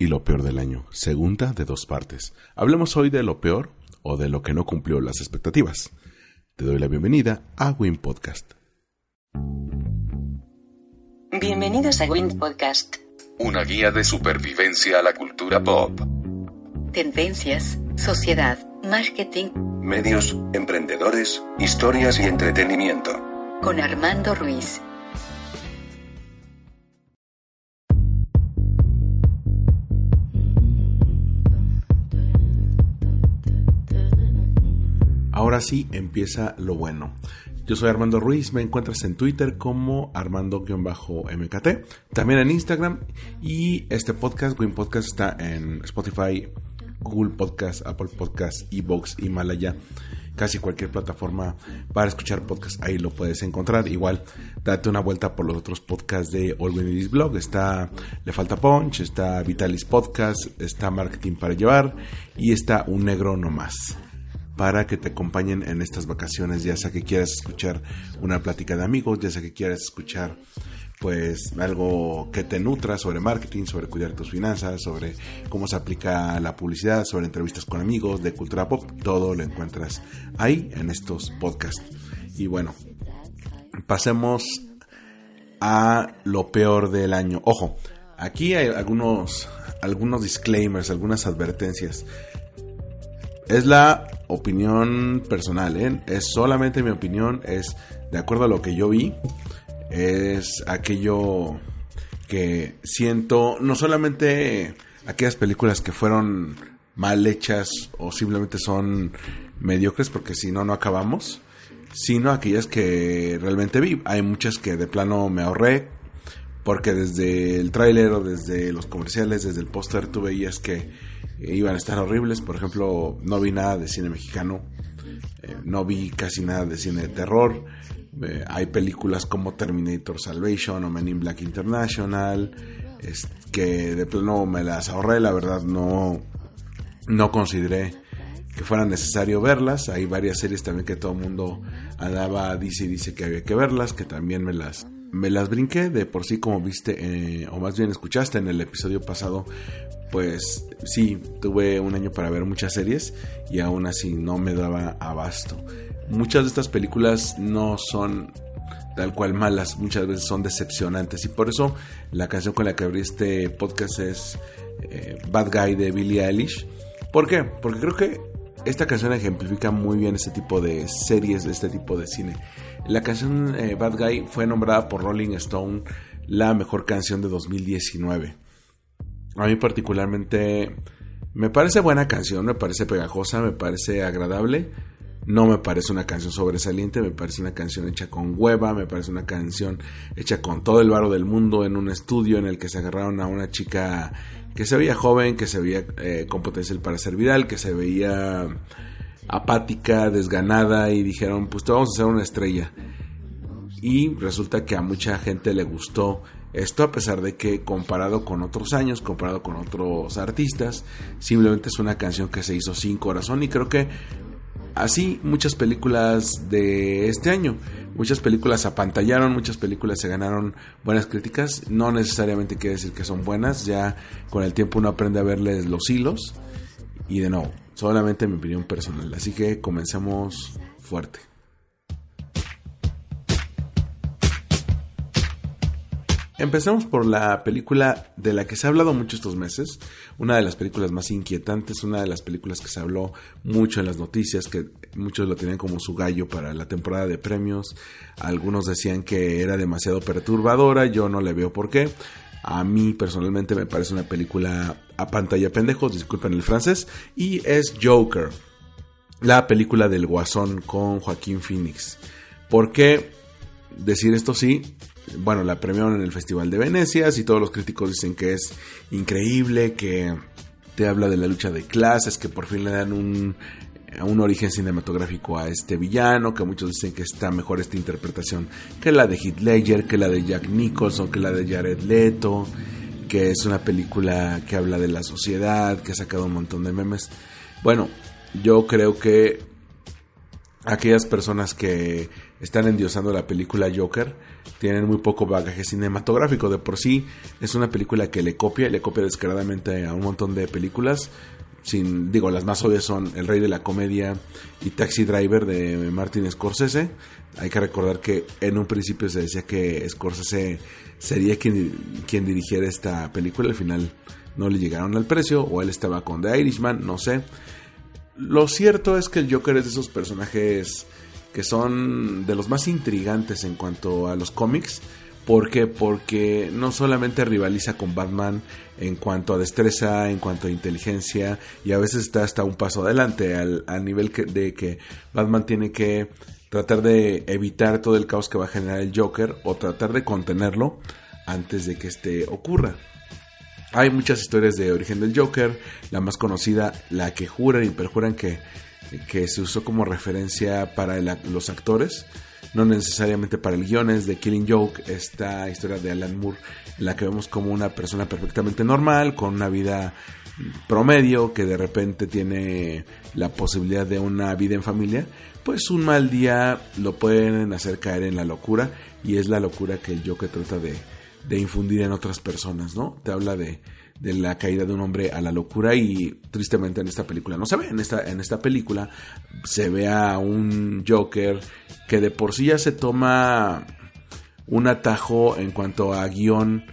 y lo peor del año, segunda de dos partes. Hablemos hoy de lo peor o de lo que no cumplió las expectativas. Te doy la bienvenida a Win Podcast. Bienvenidos a Win Podcast. Una guía de supervivencia a la cultura pop. Tendencias, sociedad, marketing. Medios, emprendedores, historias y entretenimiento. Con Armando Ruiz. Ahora sí empieza lo bueno. Yo soy Armando Ruiz, me encuentras en Twitter como Armando-MKT, también en Instagram y este podcast, Win Podcast, está en Spotify, Google Podcast, Apple Podcast, Evox, Himalaya, casi cualquier plataforma para escuchar podcast, ahí lo puedes encontrar. Igual, date una vuelta por los otros podcasts de All This Blog, está Le Falta Punch, está Vitalis Podcast, está Marketing para Llevar y está Un Negro No Más para que te acompañen en estas vacaciones, ya sea que quieras escuchar una plática de amigos, ya sea que quieras escuchar pues algo que te nutra sobre marketing, sobre cuidar tus finanzas, sobre cómo se aplica la publicidad, sobre entrevistas con amigos, de cultura pop, todo lo encuentras ahí en estos podcasts. Y bueno, pasemos a lo peor del año. Ojo, aquí hay algunos algunos disclaimers, algunas advertencias. Es la opinión personal, ¿eh? es solamente mi opinión, es de acuerdo a lo que yo vi, es aquello que siento, no solamente aquellas películas que fueron mal hechas o simplemente son mediocres porque si no no acabamos, sino aquellas que realmente vi. Hay muchas que de plano me ahorré porque desde el tráiler o desde los comerciales, desde el póster tú veías que iban a estar horribles. Por ejemplo, no vi nada de cine mexicano, eh, no vi casi nada de cine de terror. Eh, hay películas como Terminator Salvation o Men in Black International, es, que de plano me las ahorré, la verdad no, no consideré que fuera necesario verlas. Hay varias series también que todo el mundo andaba, dice y dice que había que verlas, que también me las me las brinqué de por sí como viste eh, o más bien escuchaste en el episodio pasado pues sí, tuve un año para ver muchas series y aún así no me daba abasto. Muchas de estas películas no son tal cual malas, muchas veces son decepcionantes y por eso la canción con la que abrí este podcast es eh, Bad Guy de Billie Eilish. ¿Por qué? Porque creo que esta canción ejemplifica muy bien este tipo de series, este tipo de cine. La canción eh, Bad Guy fue nombrada por Rolling Stone la mejor canción de 2019. A mí particularmente me parece buena canción, me parece pegajosa, me parece agradable. No me parece una canción sobresaliente, me parece una canción hecha con hueva, me parece una canción hecha con todo el varo del mundo en un estudio en el que se agarraron a una chica que se veía joven, que se veía eh, con potencial para ser viral, que se veía apática, desganada y dijeron, pues te vamos a hacer una estrella. Y resulta que a mucha gente le gustó esto a pesar de que comparado con otros años, comparado con otros artistas, simplemente es una canción que se hizo sin corazón. Y creo que así muchas películas de este año, muchas películas apantallaron, muchas películas se ganaron buenas críticas, no necesariamente quiere decir que son buenas, ya con el tiempo uno aprende a verles los hilos. Y de nuevo, solamente mi opinión personal, así que comencemos fuerte. Empecemos por la película de la que se ha hablado mucho estos meses, una de las películas más inquietantes, una de las películas que se habló mucho en las noticias, que muchos lo tenían como su gallo para la temporada de premios, algunos decían que era demasiado perturbadora, yo no le veo por qué. A mí personalmente me parece una película a pantalla pendejos, disculpen el francés, y es Joker, la película del Guasón con Joaquín Phoenix. ¿Por qué decir esto sí? bueno, la premiaron en el Festival de Venecia y todos los críticos dicen que es increíble, que te habla de la lucha de clases, que por fin le dan un, un origen cinematográfico a este villano, que muchos dicen que está mejor esta interpretación que la de Heath Ledger, que la de Jack Nicholson, que la de Jared Leto, que es una película que habla de la sociedad, que ha sacado un montón de memes. Bueno, yo creo que aquellas personas que están endiosando la película Joker tienen muy poco bagaje cinematográfico. De por sí es una película que le copia, le copia descaradamente a un montón de películas. Sin, digo, las más obvias son El Rey de la Comedia y Taxi Driver de Martin Scorsese. Hay que recordar que en un principio se decía que Scorsese sería quien, quien dirigiera esta película. Al final no le llegaron al precio o él estaba con The Irishman, no sé. Lo cierto es que el Joker es de esos personajes que son de los más intrigantes en cuanto a los cómics. ¿Por qué? Porque no solamente rivaliza con Batman en cuanto a destreza, en cuanto a inteligencia, y a veces está hasta un paso adelante al, nivel de que Batman tiene que tratar de evitar todo el caos que va a generar el Joker o tratar de contenerlo antes de que este ocurra. Hay muchas historias de origen del Joker, la más conocida, la que juran y perjuran que, que se usó como referencia para los actores, no necesariamente para el guion, es de Killing Joke, esta historia de Alan Moore, en la que vemos como una persona perfectamente normal, con una vida promedio, que de repente tiene la posibilidad de una vida en familia, pues un mal día lo pueden hacer caer en la locura, y es la locura que el Joker trata de, de infundir en otras personas, ¿no? Te habla de, de la caída de un hombre a la locura y tristemente en esta película no se ve. En esta, en esta película se ve a un Joker que de por sí ya se toma un atajo en cuanto a guion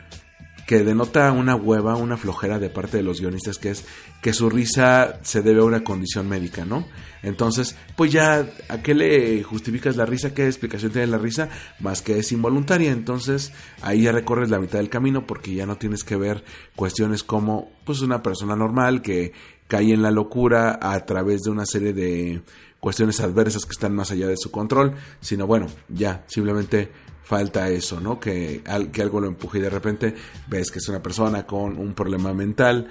que denota una hueva, una flojera de parte de los guionistas, que es que su risa se debe a una condición médica, ¿no? Entonces, pues ya, ¿a qué le justificas la risa? ¿Qué explicación tiene la risa? Más que es involuntaria, entonces ahí ya recorres la mitad del camino porque ya no tienes que ver cuestiones como, pues una persona normal que cae en la locura a través de una serie de cuestiones adversas que están más allá de su control, sino bueno, ya, simplemente falta eso, ¿no? Que, que algo lo empuje y de repente ves que es una persona con un problema mental,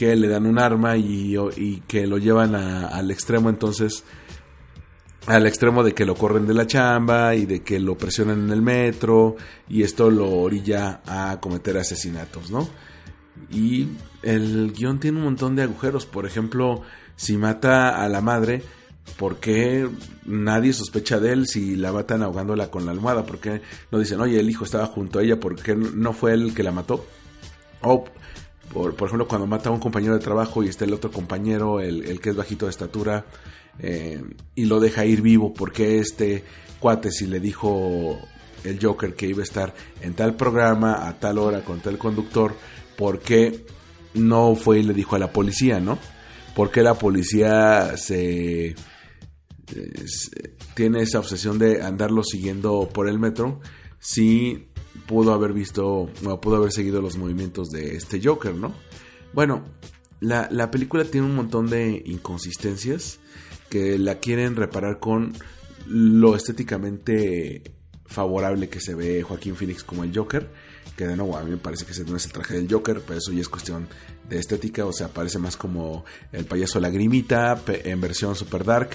que le dan un arma y, que lo llevan al extremo, entonces al extremo de que lo corren de la chamba y de que lo presionan en el metro y esto lo orilla a cometer asesinatos, ¿no? Y el guion tiene un montón de agujeros, por ejemplo, si mata a la madre, ¿Por qué nadie sospecha de él si la matan ahogándola con la almohada? ¿Por qué no dicen, oye, el hijo estaba junto a ella, ¿por qué no fue él el que la mató? O, por, ejemplo, cuando mata a un compañero de trabajo y está el otro compañero, el, que es bajito de estatura, eh, y lo deja ir vivo, ¿por qué este cuate si le dijo el Joker que iba a estar en tal programa, a tal hora, con tal conductor, ¿por qué no fue y le dijo a la policía, no? ¿Por qué la policía se tiene esa obsesión de andarlo siguiendo por el metro, si pudo haber visto o pudo haber seguido los movimientos de este Joker, ¿no? Bueno, la, la película tiene un montón de inconsistencias que la quieren reparar con lo estéticamente favorable que se ve Joaquín Phoenix como el Joker, que de nuevo a mí me parece que ese no es el traje del Joker, pero eso ya es cuestión de estética, o sea, parece más como el payaso lagrimita en versión super dark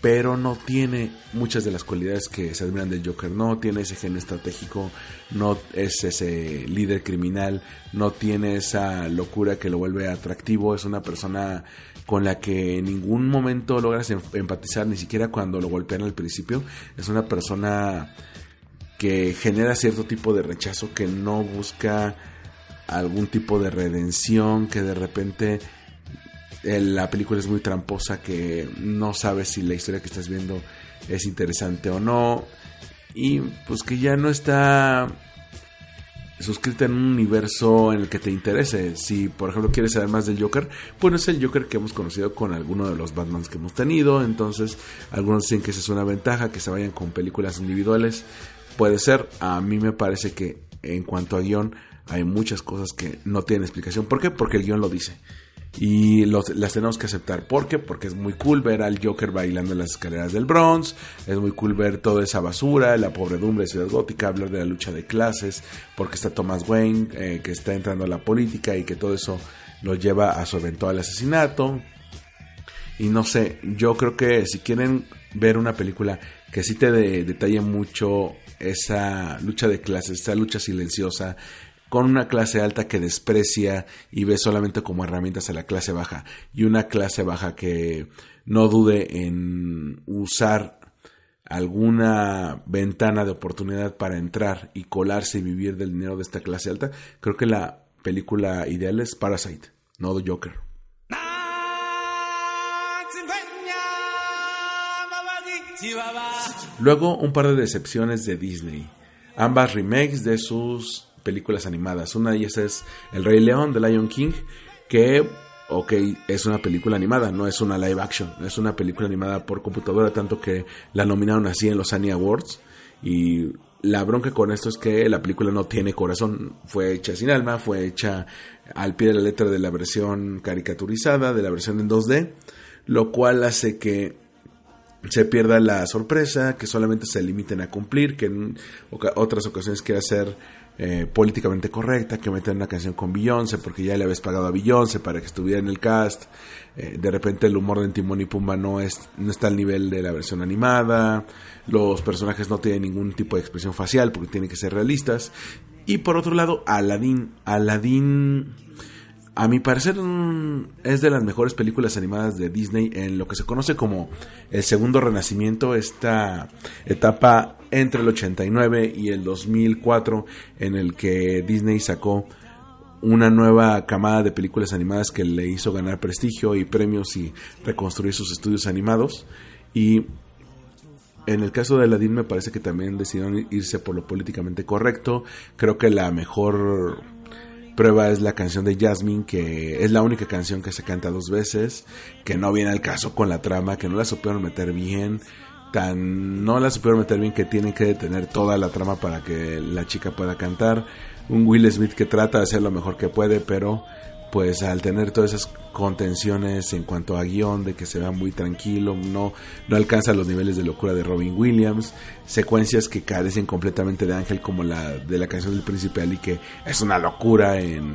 pero no tiene muchas de las cualidades que se admiran del Joker. No tiene ese gen estratégico, no es ese líder criminal, no tiene esa locura que lo vuelve atractivo. Es una persona con la que en ningún momento logras em-, empatizar, ni siquiera cuando lo golpean al principio. Es una persona que genera cierto tipo de rechazo, que no busca algún tipo de redención, que de repente la película es muy tramposa que no sabes si la historia que estás viendo es interesante o no y pues que ya no está suscrita en un universo en el que te interese. Si por ejemplo quieres saber más del Joker, pues no es el Joker que hemos conocido con alguno de los Batmans que hemos tenido, entonces algunos dicen que esa es una ventaja, que se vayan con películas individuales. Puede ser, a mí me parece que en cuanto a guion hay muchas cosas que no tienen explicación. ¿Por qué? Porque el guion lo dice. Y las tenemos que aceptar. ¿Por qué? Porque es muy cool ver al Joker bailando en las escaleras del Bronx. Es muy cool ver toda esa basura, la pobredumbre de Ciudad Gótica, hablar de la lucha de clases. Porque está Thomas Wayne, eh, que está entrando a la política y que todo eso lo lleva a su eventual asesinato. Y no sé, yo creo que si quieren ver una película que sí te detalle mucho esa lucha de clases, esa lucha silenciosa, con una clase alta que desprecia y ve solamente como herramientas a la clase baja y una clase baja que no dude en usar alguna ventana de oportunidad para entrar y colarse y vivir del dinero de esta clase alta, creo que la película ideal es Parasite, no The Joker. Luego un par de decepciones de Disney, ambas remakes de sus películas animadas. Una de ellas es El Rey León de Lion King, que, ok, es una película animada, no es una live action, es una película animada por computadora, tanto que la nominaron así en los Annie Awards. Y la bronca con esto es que la película no tiene corazón, fue hecha sin alma, fue hecha al pie de la letra de la versión caricaturizada, de la versión en 2D, lo cual hace que se pierda la sorpresa, que solamente se limiten a cumplir, que en otras ocasiones quiera hacer eh, políticamente correcta, que meter una canción con Beyoncé porque ya le habías pagado a Beyoncé para que estuviera en el cast. Eh, de repente el humor de Timón y Pumba no, es, no está al nivel de la versión animada. Los personajes no tienen ningún tipo de expresión facial porque tienen que ser realistas. Y por otro lado, Aladdin. Aladdin a mi parecer mm, es de las mejores películas animadas de Disney en lo que se conoce como el segundo renacimiento, esta etapa entre el 89 y el 2004 en el que Disney sacó una nueva camada de películas animadas que le hizo ganar prestigio y premios y reconstruir sus estudios animados y en el caso de Aladdin me parece que también decidieron irse por lo políticamente correcto. Creo que la mejor Prueba es la canción de Jasmine, que es la única canción que se canta dos veces, que no viene al caso con la trama, que no la supieron meter bien, tan no la supieron meter bien que tienen que detener toda la trama para que la chica pueda cantar. Un Will Smith que trata de hacer lo mejor que puede, pero pues al tener todas esas contenciones en cuanto a guion, de que se vea muy tranquilo, no, no alcanza los niveles de locura de Robin Williams, secuencias que carecen completamente de Ángel como la de la canción del príncipe Ali, que es una locura en,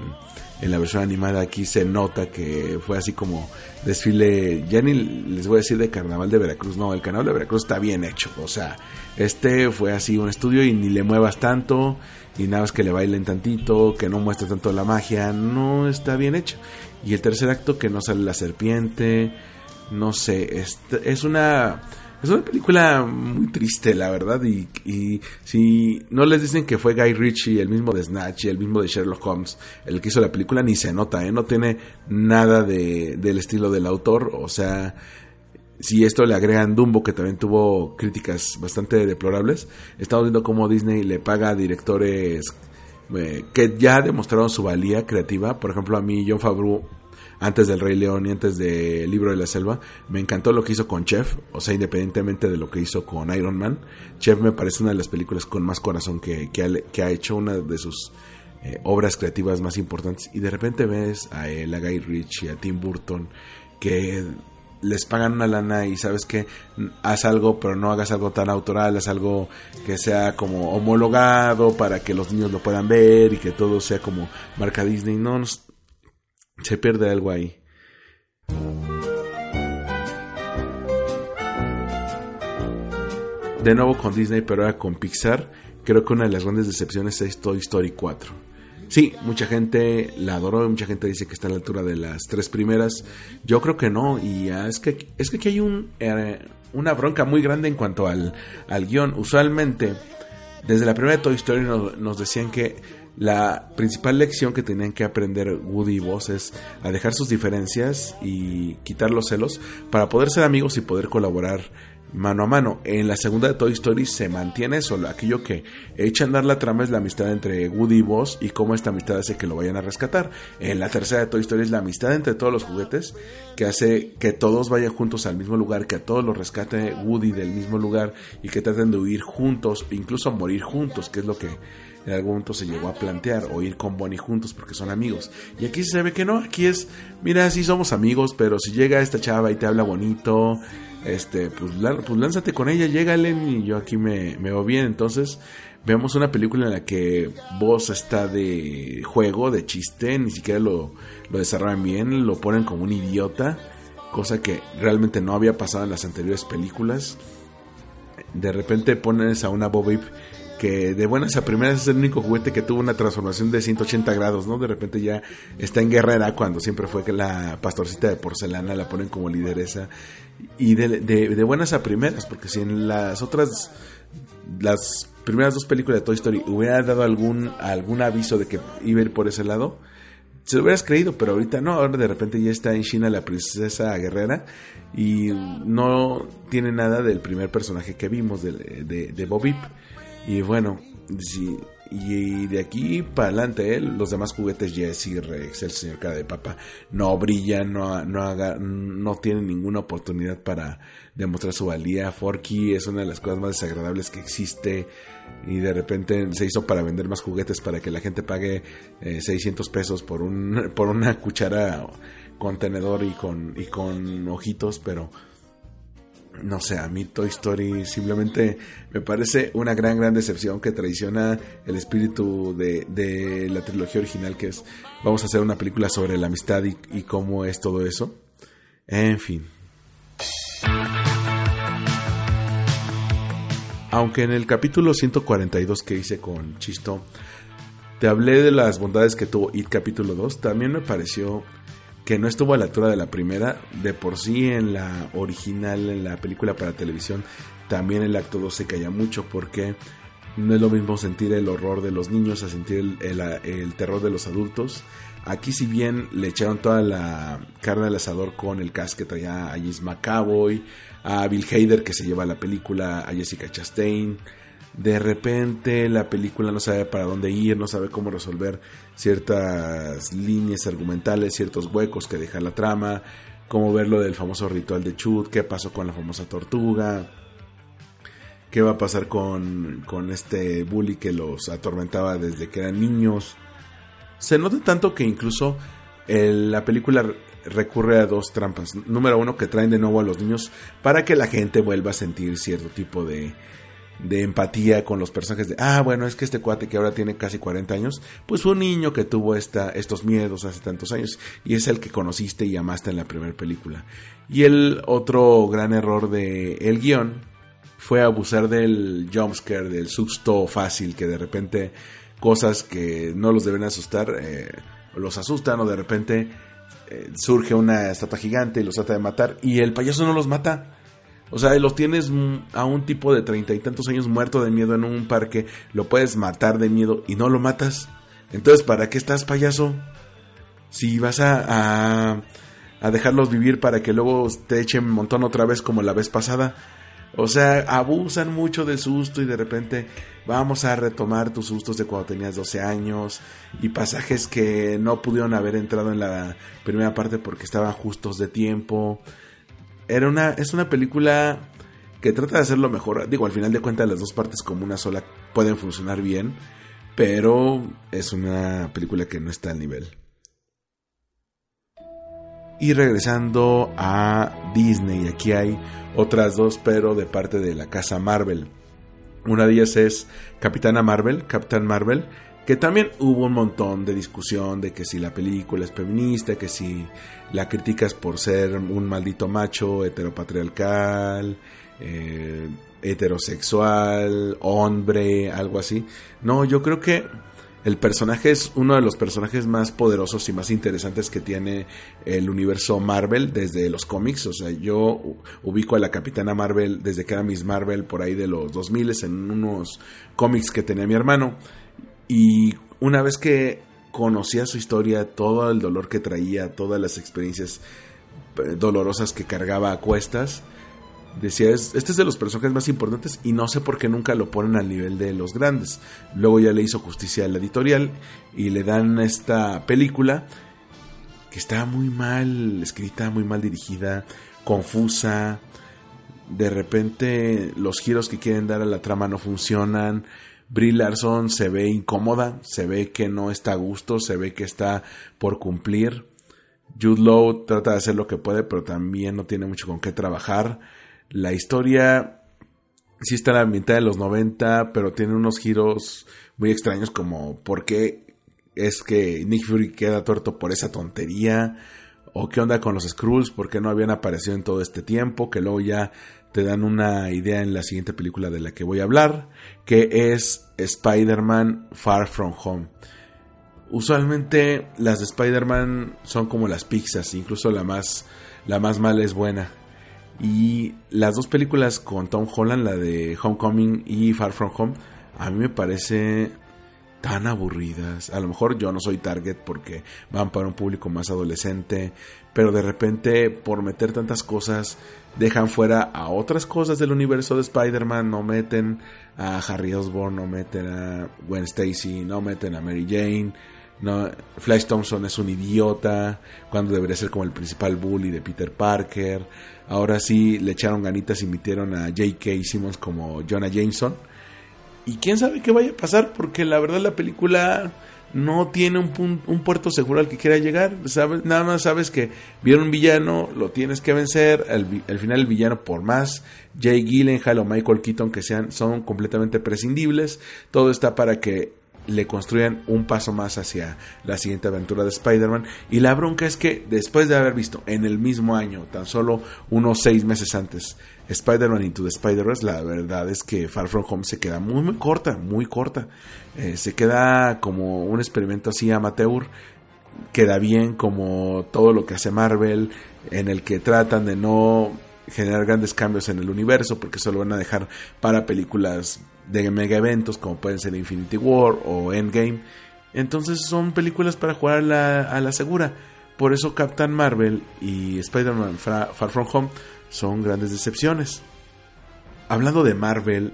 en la versión animada aquí se nota que fue así como desfile, ya ni les voy a decir de carnaval de Veracruz, no, el carnaval de Veracruz está bien hecho, o sea, este fue así un estudio y ni le muevas tanto, y nada más que le bailen tantito, que no muestre tanto la magia, no está bien hecho. Y el tercer acto que no sale la serpiente, no sé, es, es una es una película muy triste, la verdad. Y, y, si no les dicen que fue Guy Ritchie, el mismo de Snatch y el mismo de Sherlock Holmes, el que hizo la película, ni se nota, ¿eh? No tiene nada de, del estilo del autor. O sea, si esto le agregan Dumbo, que también tuvo críticas bastante deplorables, estamos viendo cómo Disney le paga a directores eh, que ya demostraron su valía creativa. Por ejemplo, a mí, John Favreau, antes del Rey León y antes del Libro de la Selva, me encantó lo que hizo con Chef, o sea, independientemente de lo que hizo con Iron Man. Chef me parece una de las películas con más corazón que, que, ha, hecho, una de sus eh, obras creativas más importantes. Y de repente ves a él, a Guy Ritchie, a Tim Burton, que les pagan una lana y sabes que haz algo, pero no hagas algo tan autoral, haz algo que sea como homologado para que los niños lo puedan ver y que todo sea como marca Disney. No, se pierde algo ahí. De nuevo con Disney, pero ahora con Pixar, creo que una de las grandes decepciones es Toy Story 4. Sí, mucha gente la adoró, mucha gente dice que está a la altura de las tres primeras. Yo creo que no, y es que, es que aquí hay un, eh, una bronca muy grande en cuanto al, al guion. Usualmente, desde la primera Toy Story nos, decían que la principal lección que tenían que aprender Woody y Buzz es a dejar sus diferencias y quitar los celos para poder ser amigos y poder colaborar mano a mano. En la segunda de Toy Story se mantiene eso, aquello que echa a andar la trama es la amistad entre Woody y Buzz y cómo esta amistad hace que lo vayan a rescatar. En la tercera de Toy Story es la amistad entre todos los juguetes que hace que todos vayan juntos al mismo lugar, que a todos los rescate Woody del mismo lugar y que traten de huir juntos, incluso morir juntos, que es lo que en algún momento se llegó a plantear o ir con Bonnie juntos porque son amigos. Y aquí se ve que no, aquí es, mira, sí somos amigos, pero si llega esta chava y te habla bonito, este, pues, pues lánzate con ella, llégale y yo aquí me, me veo bien. Entonces, vemos una película en la que vos está de juego, de chiste, ni siquiera lo, lo desarrollan bien, lo ponen como un idiota, cosa que realmente no había pasado en las anteriores películas. De repente pones a una Bobby que de buenas a primeras es el único juguete que tuvo una transformación de 180 grados, ¿no? De repente ya está en guerrera cuando siempre fue que la pastorcita de porcelana la ponen como lideresa. Y de, de buenas a primeras, porque si en las otras, las primeras dos películas de Toy Story hubiera dado algún, algún aviso de que iba a ir por ese lado, se lo hubieras creído, pero ahorita no, ahora de repente ya está en China la princesa guerrera y no tiene nada del primer personaje que vimos de, de, de y bueno, y de aquí para adelante, él, los demás juguetes, Jesse, Rex, el señor cara de papa, no brillan, no, no, haga, no tienen ninguna oportunidad para demostrar su valía. Forky es una de las cosas más desagradables que existe. Y de repente se hizo para vender más juguetes para que la gente pague 600 eh, pesos por, un, por una cuchara contenedor y con, y con ojitos, pero no sé, a mí Toy Story simplemente me parece una gran, gran decepción que traiciona el espíritu de, la trilogía original, que es vamos a hacer una película sobre la amistad y, y cómo es todo eso. En fin. Aunque en el capítulo 142 que hice con Chisto, te hablé de las bondades que tuvo It capítulo 2, también me pareció que no estuvo a la altura de la primera. De por sí en la original, en la película para televisión, también el acto 2 se caía mucho porque no es lo mismo sentir el horror de los niños a sentir el, terror de los adultos. Aquí si bien le echaron toda la carne al asador con el cast traía a James McAvoy, a Bill Hader que se lleva la película, a Jessica Chastain, de repente la película no sabe para dónde ir, no sabe cómo resolver ciertas líneas argumentales, ciertos huecos que deja la trama, cómo ver lo del famoso ritual de Chut, qué pasó con la famosa tortuga, qué va a pasar con, con este bully que los atormentaba desde que eran niños. Se nota tanto que incluso la película recurre a dos trampas. Número uno, que traen de nuevo a los niños para que la gente vuelva a sentir cierto tipo de, de empatía con los personajes de, ah, bueno, es que este cuate que ahora tiene casi 40 años, pues fue un niño que tuvo esta, estos miedos hace tantos años y es el que conociste y amaste en la primera película. Y el otro gran error de el guion fue abusar del jumpscare, del susto fácil, que de repente cosas que no los deben asustar, eh, los asustan o de repente eh, surge una estatua gigante y los trata de matar y el payaso no los mata o sea, los tienes a un tipo de treinta y tantos años muerto de miedo en un parque, lo puedes matar de miedo y no lo matas. Entonces, ¿para qué estás payaso? Si vas a, a, dejarlos vivir para que luego te echen un montón otra vez como la vez pasada. O sea, abusan mucho del susto y de repente vamos a retomar tus sustos de cuando tenías 12 años y pasajes que no pudieron haber entrado en la primera parte porque estaban justos de tiempo era una, es una película que trata de hacerlo mejor. Digo, al final de cuentas las dos partes como una sola pueden funcionar bien, pero es una película que no está al nivel. Y regresando a Disney, aquí hay otras dos, pero de parte de la casa Marvel. Una de ellas es Capitana Marvel, Captain Marvel, que también hubo un montón de discusión de que si la película es feminista, que si la criticas por ser un maldito macho heteropatriarcal, eh, heterosexual, hombre, algo así. No, yo creo que el personaje es uno de los personajes más poderosos y más interesantes que tiene el universo Marvel desde los cómics. O sea, yo ubico a la Capitana Marvel desde que era Miss Marvel por ahí de los 2000 en unos cómics que tenía mi hermano. Y una vez que conocía su historia, todo el dolor que traía, todas las experiencias eh, dolorosas que cargaba a cuestas, decía, este es de los personajes más importantes y no sé por qué nunca lo ponen al nivel de los grandes. Luego ya le hizo justicia a la editorial y le dan esta película que está muy mal escrita, muy mal dirigida, confusa. De repente los giros que quieren dar a la trama no funcionan Brie Larson se ve incómoda, se ve que no está a gusto, se ve que está por cumplir. Jude Law trata de hacer lo que puede, pero también no tiene mucho con qué trabajar. La historia sí está en la mitad de los 90, pero tiene unos giros muy extraños como por qué es que Nick Fury queda tuerto por esa tontería o qué onda con los Skrulls, por qué no habían aparecido en todo este tiempo, que luego ya te dan una idea en la siguiente película de la que voy a hablar, que es Spider-Man Far From Home. Usualmente las de Spider-Man son como las pizzas, incluso la más, la más mala es buena. Y las dos películas con Tom Holland, la de Homecoming y Far From Home, a mí me parece tan aburridas. A lo mejor yo no soy target porque van para un público más adolescente, pero de repente por meter tantas cosas dejan fuera a otras cosas del universo de Spider-Man, no meten a Harry Osborn, no meten a Gwen Stacy, no meten a Mary Jane. No, Flash Thompson es un idiota cuando debería ser como el principal bully de Peter Parker. Ahora sí le echaron ganitas y metieron a J.K. Simmons como Jonah Jameson y quién sabe qué vaya a pasar, porque la verdad la película no tiene un, un puerto seguro al que quiera llegar. ¿sabes? Nada más sabes que viene un villano, lo tienes que vencer. Al, final el villano, por más Jay Gyllenhaal o Michael Keaton que sean, son completamente prescindibles. Todo está para que le construyan un paso más hacia la siguiente aventura de Spider-Man. Y la bronca es que después de haber visto en el mismo año, tan solo unos seis meses antes, Spider-Man Into the Spider-Verse, la verdad es que Far From Home se queda muy, corta, muy corta. Eh, se queda como un experimento así amateur. Queda bien como todo lo que hace Marvel, en el que tratan de no generar grandes cambios en el universo, porque solo van a dejar para películas de mega eventos como pueden ser Infinity War o Endgame. Entonces son películas para jugar a la, segura. Por eso Captain Marvel y Spider-Man Far, From Home son grandes decepciones. Hablando de Marvel,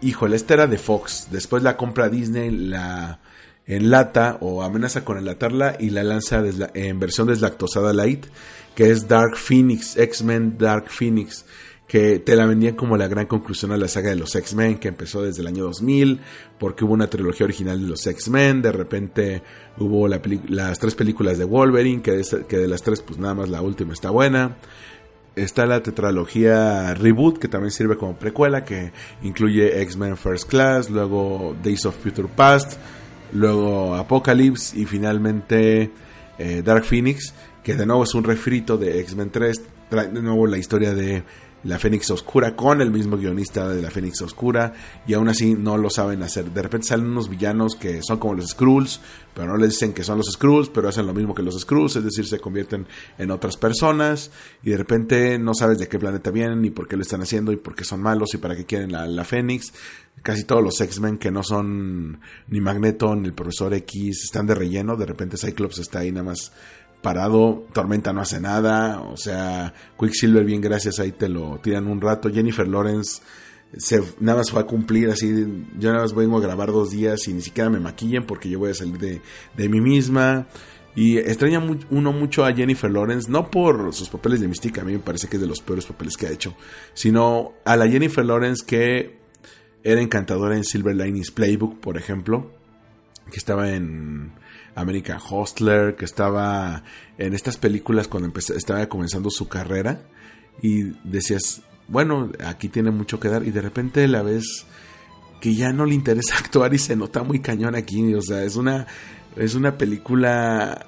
híjole, esta era de Fox. Después la compra Disney, la enlata o amenaza con enlatarla y la lanza en versión deslactosada light, que es Dark Phoenix, X-Men Dark Phoenix que te la vendían como la gran conclusión a la saga de los X-Men, que empezó desde el año 2000, porque hubo una trilogía original de los X-Men, de repente hubo las tres películas de Wolverine, que de, las tres pues nada más la última está buena. Está la tetralogía Reboot, que también sirve como precuela, que incluye X-Men First Class, luego Days of Future Past, luego Apocalypse y finalmente eh, Dark Phoenix, que de nuevo es un refrito de X-Men 3, trae de nuevo la historia de la Fénix Oscura con el mismo guionista de la Fénix Oscura y aún así no lo saben hacer. De repente salen unos villanos que son como los Skrulls, pero no les dicen que son los Skrulls, pero hacen lo mismo que los Skrulls, es decir, se convierten en otras personas y de repente no sabes de qué planeta vienen ni por qué lo están haciendo y por qué son malos y para qué quieren la, la Fénix. Casi todos los X-Men que no son ni Magneto ni el Profesor X están de relleno, de repente Cyclops está ahí nada más parado, Tormenta no hace nada, o sea, Quicksilver bien gracias, ahí te lo tiran un rato, Jennifer Lawrence se, nada más fue a cumplir así, yo nada más vengo a grabar dos días y ni siquiera me maquillen porque yo voy a salir de, de mí misma. Y extraña uno mucho a Jennifer Lawrence, no por sus papeles de mística, a mí me parece que es de los peores papeles que ha hecho, sino a la Jennifer Lawrence que era encantadora en Silver Linings Playbook, por ejemplo, que estaba en American Hostler, que estaba en estas películas cuando estaba comenzando su carrera y decías, bueno, aquí tiene mucho que dar y de repente la ves que ya no le interesa actuar y se nota muy cañón aquí, o sea, es una es una película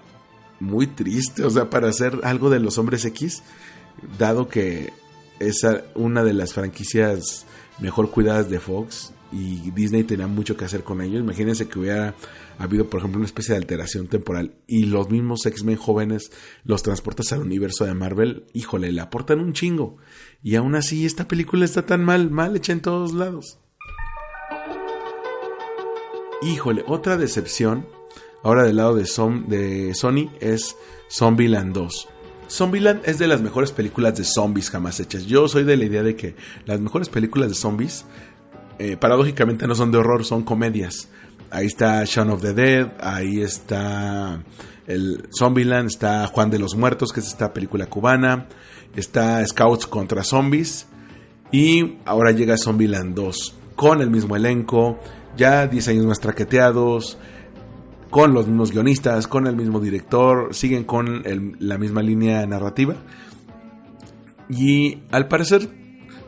muy triste, o sea, para hacer algo de los hombres X, dado que es una de las franquicias mejor cuidadas de Fox y Disney tenía mucho que hacer con ellos. Imagínense que hubiera habido, por ejemplo, una especie de alteración temporal y los mismos X-Men jóvenes los transportas al universo de Marvel. Híjole, le aportan un chingo. Y aún así, esta película está tan mal, mal hecha en todos lados. Híjole, otra decepción, ahora del lado de, de Sony, es Zombieland 2. Zombieland es de las mejores películas de zombies jamás hechas. Yo soy de la idea de que las mejores películas de zombies eh, paradójicamente no son de horror, son comedias. Ahí está Shaun of the Dead, ahí está el Zombieland, está Juan de los Muertos, que es esta película cubana, está Scouts contra Zombies y ahora llega Zombieland 2 con el mismo elenco, ya 10 años más traqueteados, con los mismos guionistas, con el mismo director, siguen con la misma línea narrativa. Y al parecer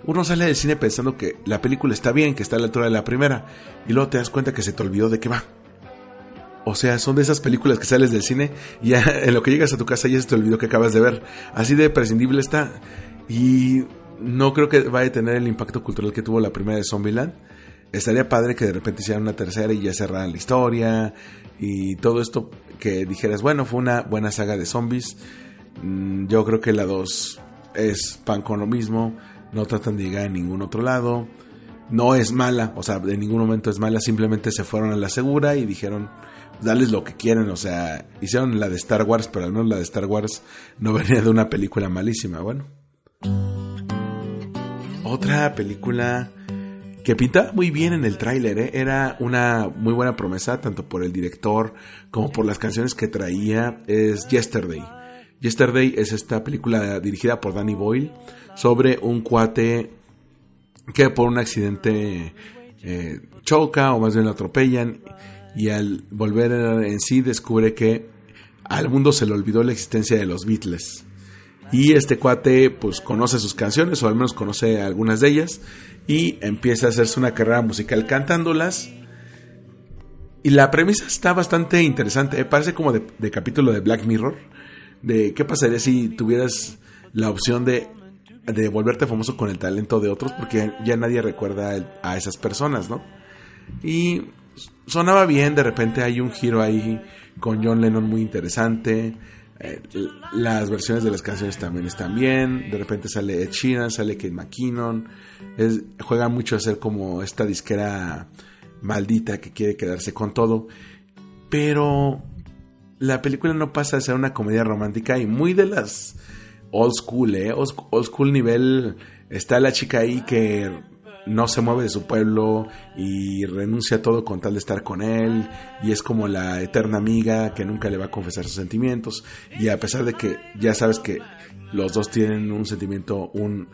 uno sale del cine pensando que la película está bien, que está a la altura de la primera, y luego te das cuenta que se te olvidó de qué va. O sea, son de esas películas que sales del cine y ya en lo que llegas a tu casa ya se te olvidó que acabas de ver. Así de prescindible está. Y no creo que vaya a tener el impacto cultural que tuvo la primera de Zombieland. Estaría padre que de repente hicieran una tercera y ya cerraran la historia, y todo esto que dijeras, bueno, fue una buena saga de zombies. Mm, yo creo que la 2 es pan con lo mismo, no tratan de llegar a ningún otro lado. No es mala, o sea, de ningún momento es mala, simplemente se fueron a la segura y dijeron, dales lo que quieren, o sea, hicieron la de Star Wars, pero al menos la de Star Wars no venía de una película malísima, bueno. Otra película que pinta muy bien en el tráiler, ¿eh? era una muy buena promesa tanto por el director como por las canciones que traía, es Yesterday. Yesterday es esta película dirigida por Danny Boyle sobre un cuate que por un accidente eh, choca o más bien lo atropellan y al volver en sí descubre que al mundo se le olvidó la existencia de los Beatles. Y este cuate pues conoce sus canciones o al menos conoce algunas de ellas y empieza a hacerse una carrera musical cantándolas. Y la premisa está bastante interesante, ¿eh? parece como de, capítulo de Black Mirror, de qué pasaría si tuvieras la opción de, volverte famoso con el talento de otros, porque ya nadie recuerda a esas personas, ¿no? Y sonaba bien, de repente hay un giro ahí con John Lennon muy interesante. Eh, las versiones de las canciones también están bien. De repente sale Ed Sheeran, sale Kate McKinnon. Es, juega mucho a ser como esta disquera maldita que quiere quedarse con todo. Pero la película no pasa a ser una comedia romántica y muy de las old school, ¿eh? Old, school nivel. Está la chica ahí que no se mueve de su pueblo y renuncia a todo con tal de estar con él y es como la eterna amiga que nunca le va a confesar sus sentimientos y a pesar de que ya sabes que los dos tienen un sentimiento, un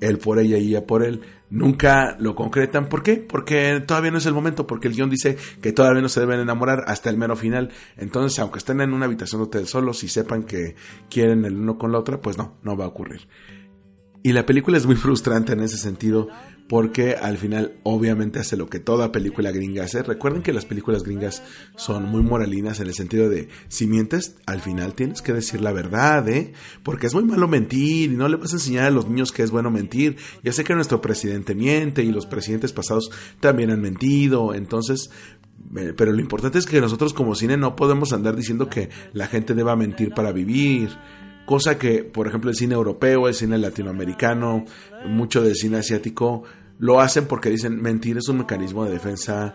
él por ella y ella por él, nunca lo concretan. ¿Por qué? Porque todavía no es el momento, porque el guion dice que todavía no se deben enamorar hasta el mero final. Entonces, aunque estén en una habitación de hotel solos y sepan que quieren el uno con la otra, pues no, no va a ocurrir. Y la película es muy frustrante en ese sentido porque al final obviamente hace lo que toda película gringa hace. Recuerden que las películas gringas son muy moralinas en el sentido de si mientes, al final tienes que decir la verdad, ¿eh? Porque es muy malo mentir y no le vas a enseñar a los niños que es bueno mentir. Ya sé que nuestro presidente miente y los presidentes pasados también han mentido, entonces eh, pero lo importante es que nosotros como cine no podemos andar diciendo que la gente deba mentir para vivir cosa que, por ejemplo, el cine europeo, el cine latinoamericano, mucho del cine asiático, lo hacen porque dicen mentir es un mecanismo de defensa,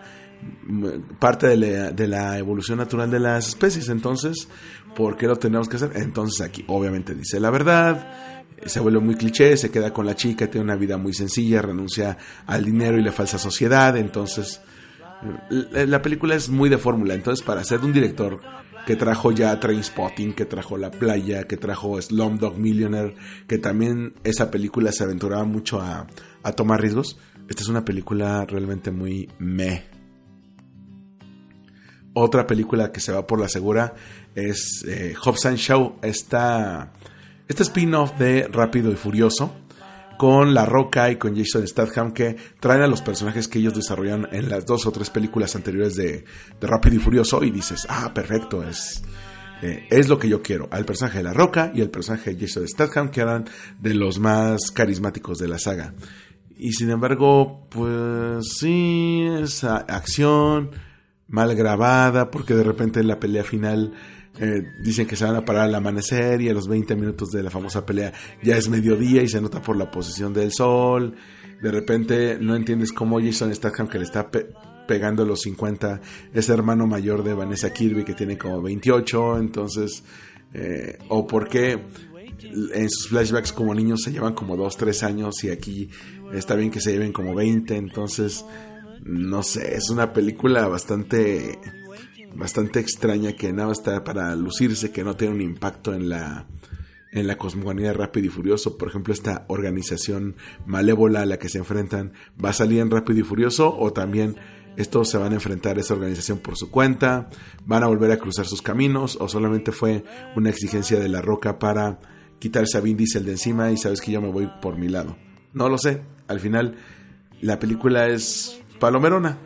parte de la, evolución natural de las especies. Entonces, ¿por qué lo tenemos que hacer? Entonces aquí, obviamente, dice la verdad, se vuelve muy cliché, se queda con la chica, tiene una vida muy sencilla, renuncia al dinero y la falsa sociedad. Entonces, la película es muy de fórmula. Entonces, para ser un director que trajo ya Trainspotting, que trajo La Playa, que trajo Slumdog Millionaire, que también esa película se aventuraba mucho a, tomar riesgos. Esta es una película realmente muy meh. Otra película que se va por la segura es eh, Hobbs and Show, esta, este spin-off de Rápido y Furioso, con La Roca y con Jason Statham que traen a los personajes que ellos desarrollan en las dos o tres películas anteriores de, Rápido y Furioso y dices, ah, perfecto, es, eh, es lo que yo quiero. Al personaje de La Roca y el personaje de Jason Statham que eran de los más carismáticos de la saga. Y sin embargo, pues sí, esa acción mal grabada porque de repente en la pelea final eh, dicen que se van a parar al amanecer y a los 20 minutos de la famosa pelea ya es mediodía y se nota por la posición del sol. De repente no entiendes cómo Jason Statham que le está pegando los 50 es hermano mayor de Vanessa Kirby que tiene como 28. Entonces, eh, o por qué en sus flashbacks como niños se llevan como 2, 3 años y aquí está bien que se lleven como 20. Entonces, no sé, es una película bastante bastante extraña que nada está para lucirse, que no tiene un impacto en la en la cosmogonía Rápido y Furioso. Por ejemplo, esta organización malévola a la que se enfrentan va a salir en Rápido y Furioso o también estos se van a enfrentar a esa organización por su cuenta, van a volver a cruzar sus caminos o solamente fue una exigencia de la roca para quitarse a Vin Diesel de encima y sabes que yo me voy por mi lado. No lo sé, al final la película es palomerona.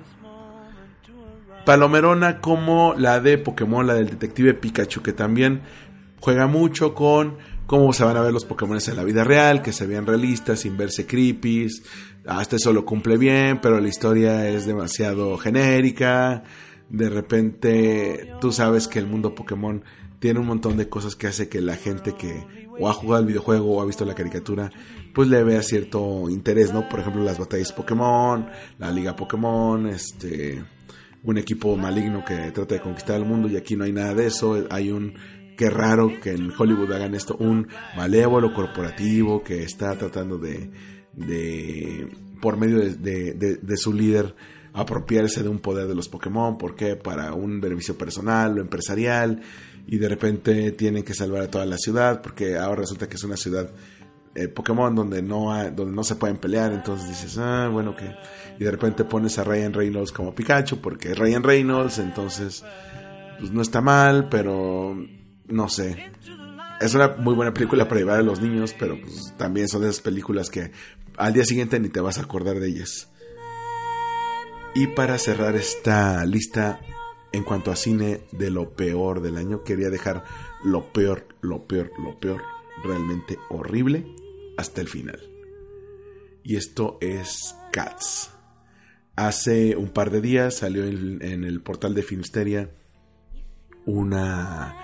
Palomerona como la de Pokémon, la del detective Pikachu, que también juega mucho con cómo se van a ver los Pokémon en la vida real, que se vean realistas, sin verse creepy. Hasta eso lo cumple bien, pero la historia es demasiado genérica. De repente, tú sabes que el mundo Pokémon tiene un montón de cosas que hace que la gente que o ha jugado el videojuego o ha visto la caricatura, pues le vea cierto interés, ¿no? Por ejemplo, las batallas Pokémon, la liga Pokémon, este un equipo maligno que trata de conquistar el mundo y aquí no hay nada de eso, hay un qué raro que en Hollywood hagan esto, un malévolo corporativo que está tratando de, de por medio de, de, su líder, apropiarse de un poder de los Pokémon, ¿por qué? Para un beneficio personal o empresarial, y de repente tienen que salvar a toda la ciudad, porque ahora resulta que es una ciudad eh, Pokémon donde no, donde no se pueden pelear, entonces dices, ah, bueno, que... Y de repente pones a Ryan Reynolds como Pikachu, porque es Ryan Reynolds, entonces, pues no está mal, pero no sé. Es una muy buena película para llevar a los niños, pero pues, también son esas películas que al día siguiente ni te vas a acordar de ellas. Y para cerrar esta lista en cuanto a cine de lo peor del año, quería dejar lo peor, lo peor, lo peor, realmente horrible hasta el final. Y esto es Cats. Hace un par de días salió en, el portal de Filmsteria una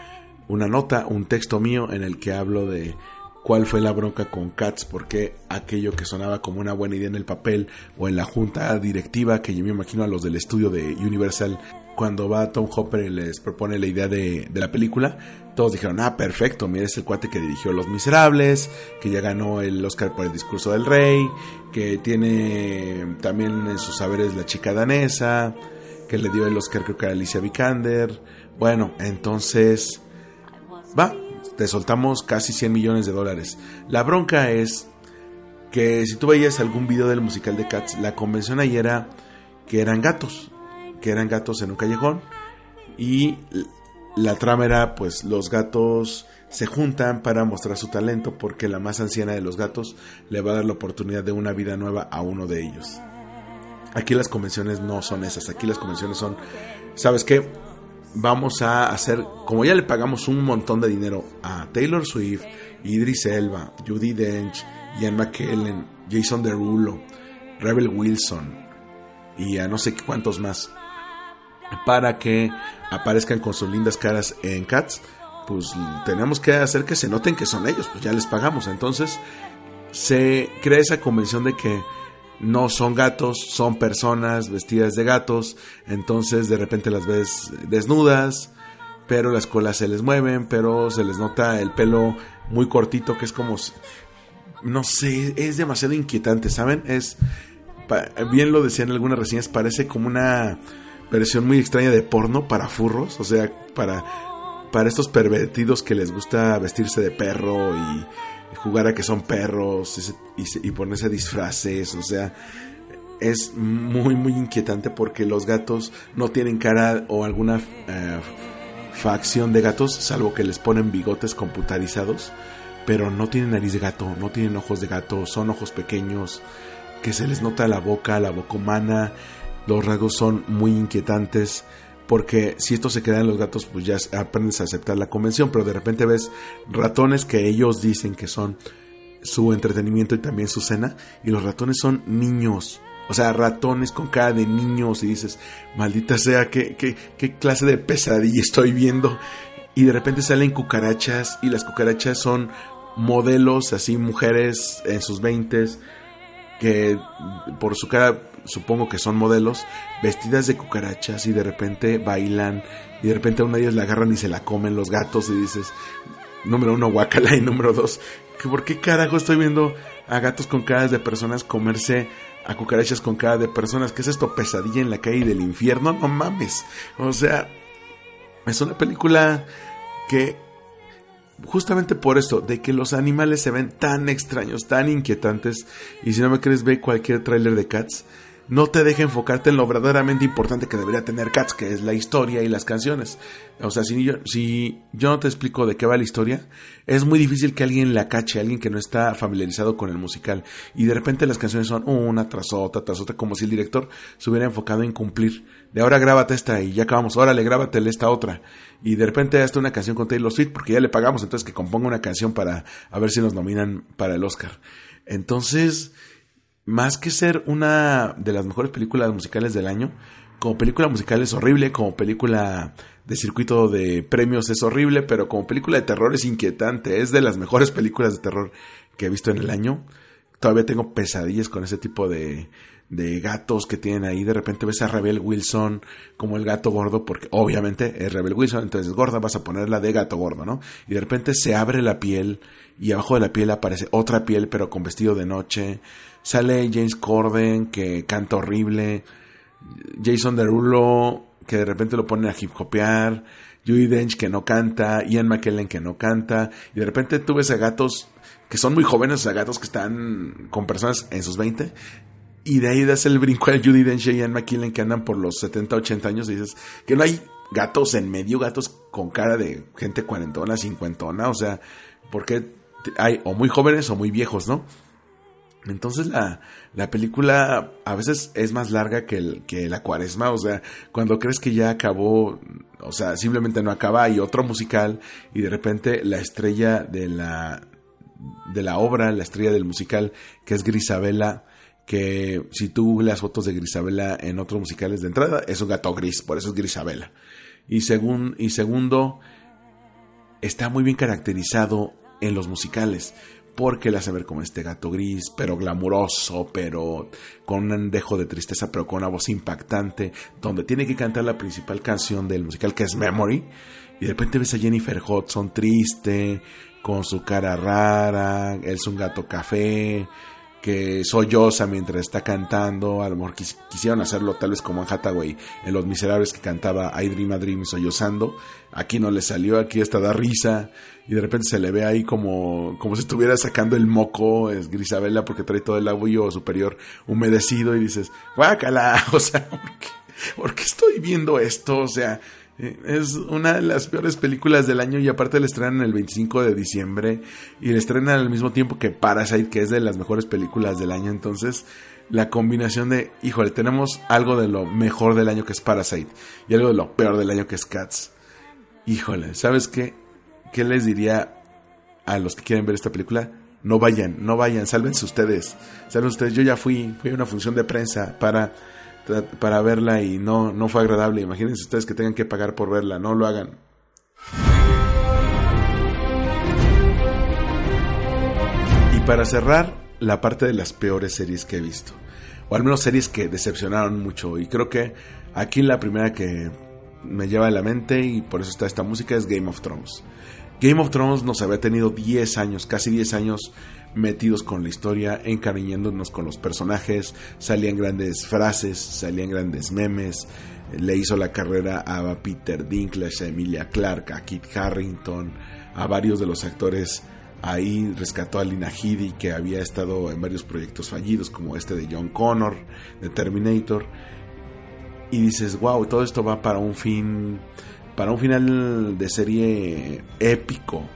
una nota, un texto mío en el que hablo de cuál fue la bronca con Cats, porque aquello que sonaba como una buena idea en el papel o en la junta directiva, que yo me imagino a los del estudio de Universal, cuando va Tom Hopper y les propone la idea de, la película, todos dijeron, ah, perfecto, mira, es el cuate que dirigió Los Miserables, que ya ganó el Oscar por el discurso del rey, que tiene también en sus saberes la chica danesa, que le dio el Oscar creo que a Alicia Vikander. Bueno, entonces va, te soltamos casi 100 millones de dólares. La bronca es que si tú veías algún video del musical de Cats, la convención ahí era que eran gatos, que eran gatos en un callejón y la trama era pues los gatos se juntan para mostrar su talento porque la más anciana de los gatos le va a dar la oportunidad de una vida nueva a uno de ellos. Aquí las convenciones no son esas, aquí las convenciones son, ¿sabes qué? vamos a hacer, como ya le pagamos un montón de dinero a Taylor Swift, Idris Elba, Judy Dench, Ian McKellen, Jason Derulo, Rebel Wilson y a no sé cuántos más, para que aparezcan con sus lindas caras en Cats, pues tenemos que hacer que se noten que son ellos, pues ya les pagamos. Entonces se crea esa convención de que no son gatos, son personas vestidas de gatos, entonces de repente las ves desnudas, pero las colas se les mueven, pero se les nota el pelo muy cortito, que es como, no sé, es demasiado inquietante, ¿saben? Es, bien lo decían algunas reseñas, parece como una versión muy extraña de porno para furros, o sea, para, para estos pervertidos que les gusta vestirse de perro y jugar a que son perros y, ponerse disfraces, o sea, es muy muy inquietante porque los gatos no tienen cara o alguna eh, facción de gatos, salvo que les ponen bigotes computarizados, pero no tienen nariz de gato, no tienen ojos de gato, son ojos pequeños, que se les nota la boca, la boca humana, los rasgos son muy inquietantes porque si esto se queda en los gatos, pues ya aprendes a aceptar la convención, pero de repente ves ratones que ellos dicen que son su entretenimiento y también su cena, y los ratones son niños. O sea, ratones con cara de niños y dices, maldita sea, ¿qué, qué, qué clase de pesadilla estoy viendo? Y de repente salen cucarachas y las cucarachas son modelos, así mujeres en sus veintes, que por su cara supongo que son modelos, vestidas de cucarachas y de repente bailan y de repente a una de ellas la agarran y se la comen los gatos y dices, número uno, guacala y número dos, ¿por qué carajo estoy viendo a gatos con caras de personas comerse a cucarachas con cara de personas? ¿Qué es esto? Pesadilla en la calle del infierno, no mames. O sea, es una película que justamente por esto, de que los animales se ven tan extraños, tan inquietantes, y si no me crees, ve cualquier tráiler de Cats, no te deja enfocarte en lo verdaderamente importante que debería tener Cats, que es la historia y las canciones. O sea, si yo, si yo no te explico de qué va la historia, es muy difícil que alguien la cache, alguien que no está familiarizado con el musical. Y de repente las canciones son una tras otra, tras otra, como si el director se hubiera enfocado en cumplir. De ahora grábate esta y ya acabamos, órale, grábate esta otra. Y de repente hasta una canción con Taylor Swift, porque ya le pagamos, entonces que componga una canción para a ver si nos nominan para el Oscar. Entonces, más que ser una de las mejores películas musicales del año, como película musical es horrible, como película de circuito de premios es horrible, pero como película de terror es inquietante, es de las mejores películas de terror que he visto en el año. Todavía tengo pesadillas con ese tipo de, de gatos que tienen ahí. De repente ves a Rebel Wilson como el gato gordo, porque obviamente es Rebel Wilson, entonces es gorda, vas a ponerla de gato gordo, ¿no? Y de repente se abre la piel y abajo de la piel aparece otra piel, pero con vestido de noche. Sale James Corden, que canta horrible. Jason Derulo, que de repente lo pone a hip hopear. Judy Dench, que no canta. Ian McKellen, que no canta. Y de repente tú ves a gatos que son muy jóvenes, a gatos que están con personas en sus 20. Y de ahí das el brinco a Judy Dench y Ian McKellen, que andan por los 70, 80 años. Y dices que no hay gatos en medio, gatos con cara de gente cuarentona, cincuentona. O sea, porque hay o muy jóvenes o muy viejos, ¿no? Entonces la, la, película a veces es más larga que, que la cuaresma, o sea, cuando crees que ya acabó, o sea, simplemente no acaba, hay otro musical y de repente la estrella de la, de la obra, la estrella del musical, que es Grisabela, que si tú googleas fotos de Grisabela en otros musicales de entrada, es un gato gris, por eso es Grisabela. Y, segundo, está muy bien caracterizado en los musicales porque le hace ver como este gato gris, pero glamuroso, pero con un dejo de tristeza, pero con una voz impactante, donde tiene que cantar la principal canción del musical que es Memory, y de repente ves a Jennifer Hudson triste, con su cara rara, él es un gato café, que solloza mientras está cantando, a lo mejor quisieron hacerlo tal vez como en Hathaway, en Los Miserables que cantaba I Dream a Dream sollozando, aquí no le salió, aquí hasta da risa, y de repente se le ve ahí como, como si estuviera sacando el moco, es Grisabela porque trae todo el labio superior humedecido y dices, guácala, o sea, ¿por qué estoy viendo esto? O sea, es una de las peores películas del año y aparte la estrenan el 25 de diciembre y la estrenan al mismo tiempo que Parasite, que es de las mejores películas del año. Entonces, la combinación de, híjole, tenemos algo de lo mejor del año que es Parasite y algo de lo peor del año que es Cats. Híjole, ¿sabes qué? ¿Qué les diría a los que quieren ver esta película? No vayan, no vayan, sálvense ustedes. Sálvense ustedes. Yo ya fui, fui a una función de prensa para para verla y no, no fue agradable. Imagínense ustedes que tengan que pagar por verla, no lo hagan. Y para cerrar, la parte de las peores series que he visto. O al menos series que decepcionaron mucho. Y creo que aquí la primera que me lleva a la mente y por eso está esta música es Game of Thrones. Game of Thrones nos había tenido 10 años, casi 10 años metidos con la historia, encariñándonos con los personajes, salían grandes frases, salían grandes memes, le hizo la carrera a Peter Dinklage, a Emilia Clarke, a Kit Harrington, a varios de los actores. Ahí rescató a Lina Headey que había estado en varios proyectos fallidos como este de John Connor, de Terminator. Y dices, wow, todo esto va para un fin para un final de serie épico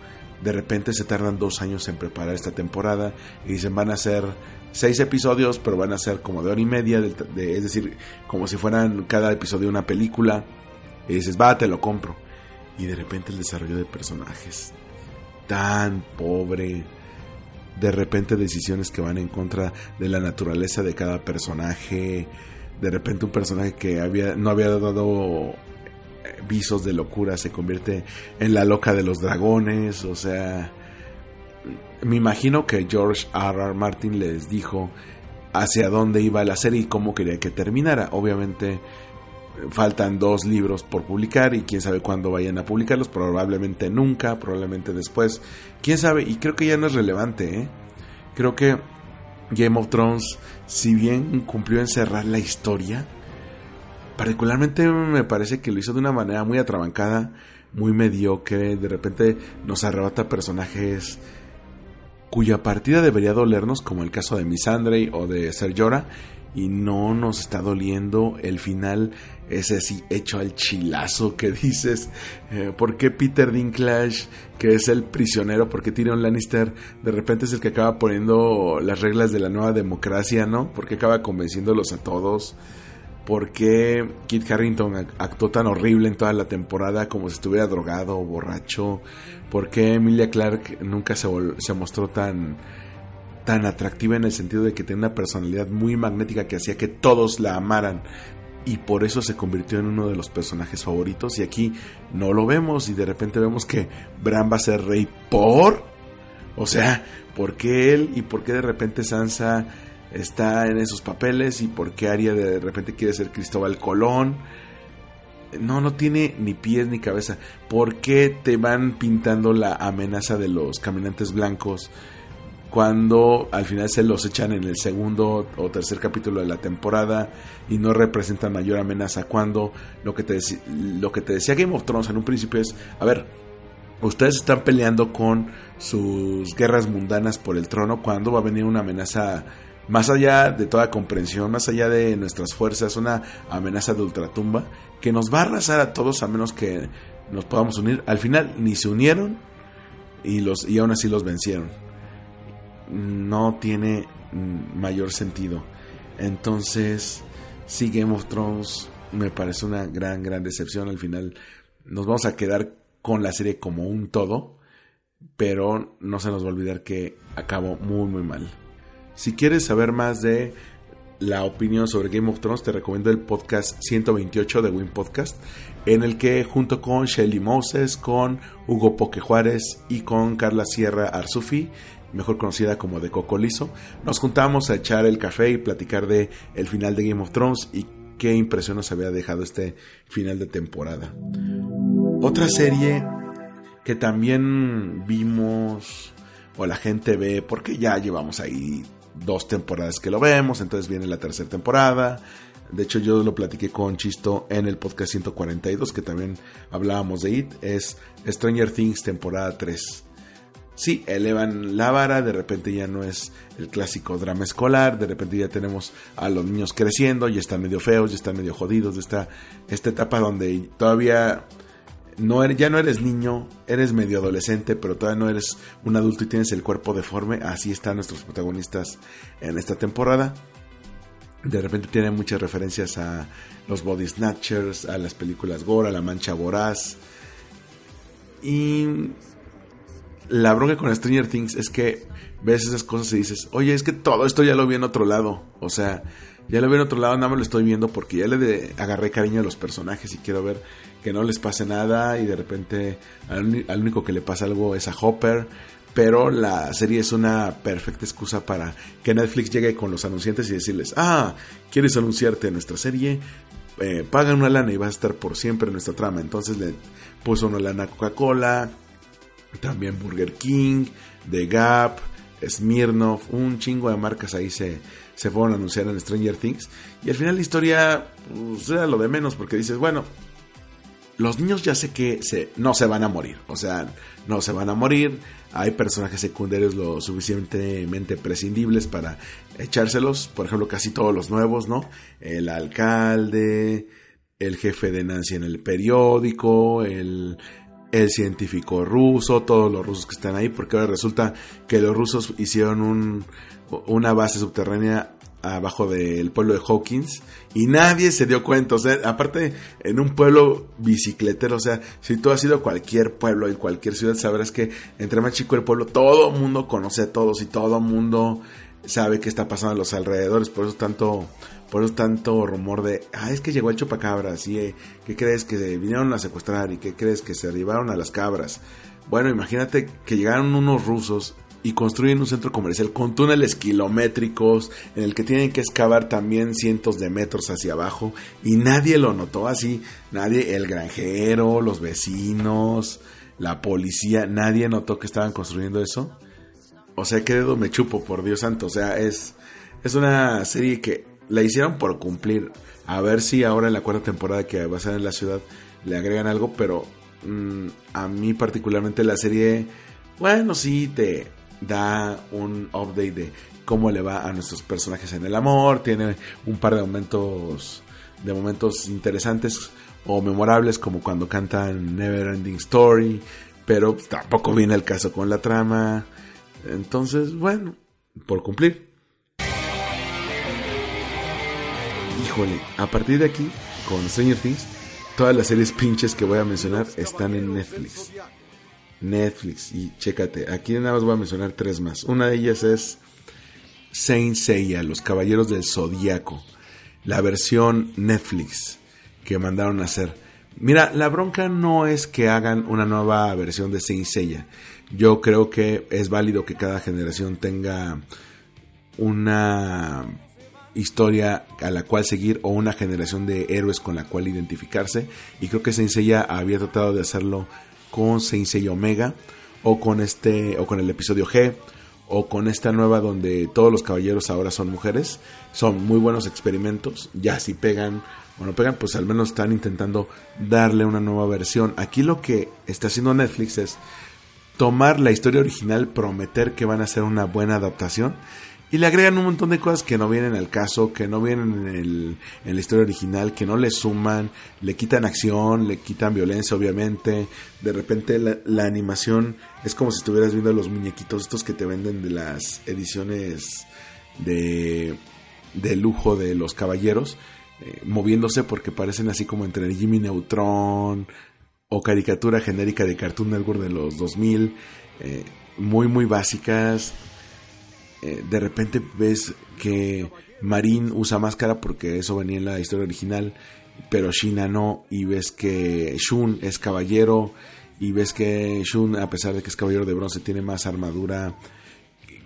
de repente se tardan dos años en preparar esta temporada y dicen van a ser seis episodios, pero van a ser como de hora y media, es decir, como si fueran cada episodio una película. Y dices, va, te lo compro. Y de repente el desarrollo de personajes tan pobre. De repente decisiones que van en contra de la naturaleza de cada personaje. De repente un personaje que había, no había dado visos de locura, se convierte en la loca de los dragones, o sea, me imagino que George R. R. Martin les dijo hacia dónde iba la serie y cómo quería que terminara. Obviamente faltan dos libros por publicar y quién sabe cuándo vayan a publicarlos, probablemente nunca, probablemente después, quién sabe, y creo que ya no es relevante, ¿eh? creo que Game of Thrones, si bien cumplió en cerrar la historia, Particularmente me parece que lo hizo de una manera muy atrabancada, muy mediocre, de repente nos arrebata personajes cuya partida debería dolernos, como el caso de Missandei o de Ser Llora, y no nos está doliendo el final ese así hecho al chilazo que dices eh, ¿por qué Peter Dinklage que es el prisionero porque Tyrion Lannister de repente es el que acaba poniendo las reglas de la nueva democracia ¿no? porque acaba convenciéndolos a todos ¿Por qué Kit Harrington actuó tan horrible en toda la temporada como si estuviera drogado o borracho? ¿Por qué Emilia Clark nunca se, se mostró tan tan atractiva en el sentido de que tiene una personalidad muy magnética que hacía que todos la amaran y por eso se convirtió en uno de los personajes favoritos y aquí no lo vemos y de repente vemos que Bran va a ser rey por o sea, ¿por qué él y por qué de repente Sansa está en esos papeles y por qué Arya de repente quiere ser Cristóbal Colón? No, no tiene ni pies ni cabeza. ¿Por qué te van pintando la amenaza de los caminantes blancos? cuando al final se los echan en el segundo o tercer capítulo de la temporada y no representan mayor amenaza cuando lo que te, lo que te decía Game of Thrones en un principio es, a ver, ustedes están peleando con sus guerras mundanas por el trono, cuando va a venir una amenaza más allá de toda comprensión, más allá de nuestras fuerzas, una amenaza de ultratumba que nos va a arrasar a todos a menos que nos podamos unir. Al final ni se unieron y, los, y aún así los vencieron no tiene mm, mayor sentido. Entonces, sí, Game of Thrones me parece una gran, gran decepción. Al final nos vamos a quedar con la serie como un todo, pero no se nos va a olvidar que acabó muy, muy mal. Si quieres saber más de la opinión sobre Game of Thrones, te recomiendo el podcast 128 de Win Podcast, en el que junto con Shelly Moses, con Hugo Poque Juárez y con Carla Sierra Arzufi, mejor conocida como de Cocolizo, nos juntamos a echar el café y platicar de el final de Game of Thrones y qué impresión nos había dejado este final de temporada. Otra serie que también vimos o la gente ve, porque ya llevamos ahí dos temporadas que lo vemos, entonces viene la tercera temporada. De hecho, yo lo platiqué con Chisto en el podcast 142, que también hablábamos de IT. Es Stranger Things temporada 3 sí, elevan la vara, de repente ya no es el clásico drama escolar, de repente ya tenemos a los niños creciendo, ya están medio feos, ya están medio jodidos, esta, esta etapa donde todavía no eres, ya no eres niño, eres medio adolescente, pero todavía no eres un adulto y tienes el cuerpo deforme, así están nuestros protagonistas en esta temporada. De repente tienen muchas referencias a los Body Snatchers, a las películas Gore, a la Mancha Voraz. Y la bronca con Stranger Things es que ves esas cosas y dices, oye, es que todo esto ya lo vi en otro lado. O sea, ya lo vi en otro lado, nada más lo estoy viendo porque ya le agarré cariño a los personajes y quiero ver que no les pase nada y de repente al, único que le pasa algo es a Hopper. Pero la serie es una perfecta excusa para que Netflix llegue con los anunciantes y decirles, ah, ¿quieres anunciarte en nuestra serie? Eh, pagan una lana y vas a estar por siempre en nuestra trama. Entonces le puso una lana a Coca-Cola, también Burger King, The Gap, Smirnoff, un chingo de marcas ahí se, se fueron a anunciar en Stranger Things. Y al final la historia pues, era lo de menos porque dices, bueno, los niños ya sé que se, no se van a morir. O sea, no se van a morir. Hay personajes secundarios lo suficientemente prescindibles para echárselos. Por ejemplo, casi todos los nuevos, ¿no? El alcalde, el jefe de Nancy en el periódico, el científico ruso, todos los rusos que están ahí, porque ahora resulta que los rusos hicieron un, una base subterránea abajo del pueblo de Hawkins y nadie se dio cuenta, o sea, aparte en un pueblo bicicletero, o sea, si tú has ido a cualquier pueblo, en cualquier ciudad, sabrás que entre más chico el pueblo, todo el mundo conoce a todos y todo el mundo sabe qué está pasando a los alrededores, por eso tanto por eso tanto rumor de, ah, es que llegó el chupacabras, y eh, ¿qué crees que vinieron a secuestrar? ¿Y qué crees que se arribaron a las cabras? Bueno, imagínate que llegaron unos rusos y construyen un centro comercial con túneles kilométricos en el que tienen que excavar también cientos de metros hacia abajo y nadie lo notó así, nadie, el granjero, los vecinos, la policía, nadie notó que estaban construyendo eso. O sea, qué dedo me chupo, por Dios santo, o sea, es, es una serie que la hicieron por cumplir. A ver si ahora en la cuarta temporada que va a ser en la ciudad le agregan algo, pero mm, a mí particularmente la serie, bueno, sí te da un update de cómo le va a nuestros personajes en el amor, tiene un par de momentos de momentos interesantes o memorables como cuando cantan Never Ending Story, pero tampoco viene el caso con la trama. Entonces, bueno, por cumplir. Híjole, a partir de aquí, con Stranger Things, todas las series pinches que voy a mencionar están en Netflix. Netflix, y chécate, aquí nada más voy a mencionar tres más. Una de ellas es Saint Seiya, Los Caballeros del Zodíaco, la versión Netflix que mandaron a hacer. Mira, la bronca no es que hagan una nueva versión de Saint Seiya. Yo creo que es válido que cada generación tenga una historia a la cual seguir o una generación de héroes con la cual identificarse. Y creo que Saint Seiya había tratado de hacerlo con Saint Seiya Omega o con este o con el episodio G o con esta nueva donde todos los caballeros ahora son mujeres. Son muy buenos experimentos. Ya si pegan o no pegan, pues al menos están intentando darle una nueva versión. Aquí lo que está haciendo Netflix es tomar la historia original, prometer que van a hacer una buena adaptación y le agregan un montón de cosas que no vienen al caso, que no vienen en, el, en, la historia original, que no le suman, le quitan acción, le quitan violencia, obviamente. De repente la, animación es como si estuvieras viendo los muñequitos estos que te venden de las ediciones de, de lujo de los caballeros, eh, moviéndose porque parecen así como entre Jimmy Neutron o caricatura genérica de Cartoon Network de los 2000, eh, muy, muy básicas eh, de repente ves que Marin usa máscara porque eso venía en la historia original, pero Shina no, y ves que Shun es caballero, y ves que Shun, a pesar de que es caballero de bronce, tiene más armadura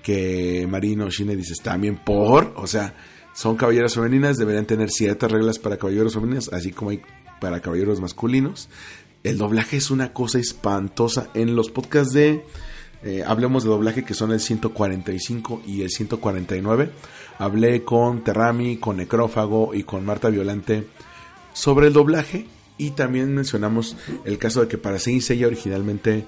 que Marin o Shina, y dices, también por, o sea, son caballeras femeninas, deberían tener ciertas reglas para caballeros femeninos, así como hay para caballeros masculinos. El doblaje es una cosa espantosa. En los podcasts de eh, hablemos de doblaje que son el 145 y el 149. Hablé con Terrami, con Necrófago y con Marta Violante sobre el doblaje y también mencionamos el caso de que para Saint Seiya originalmente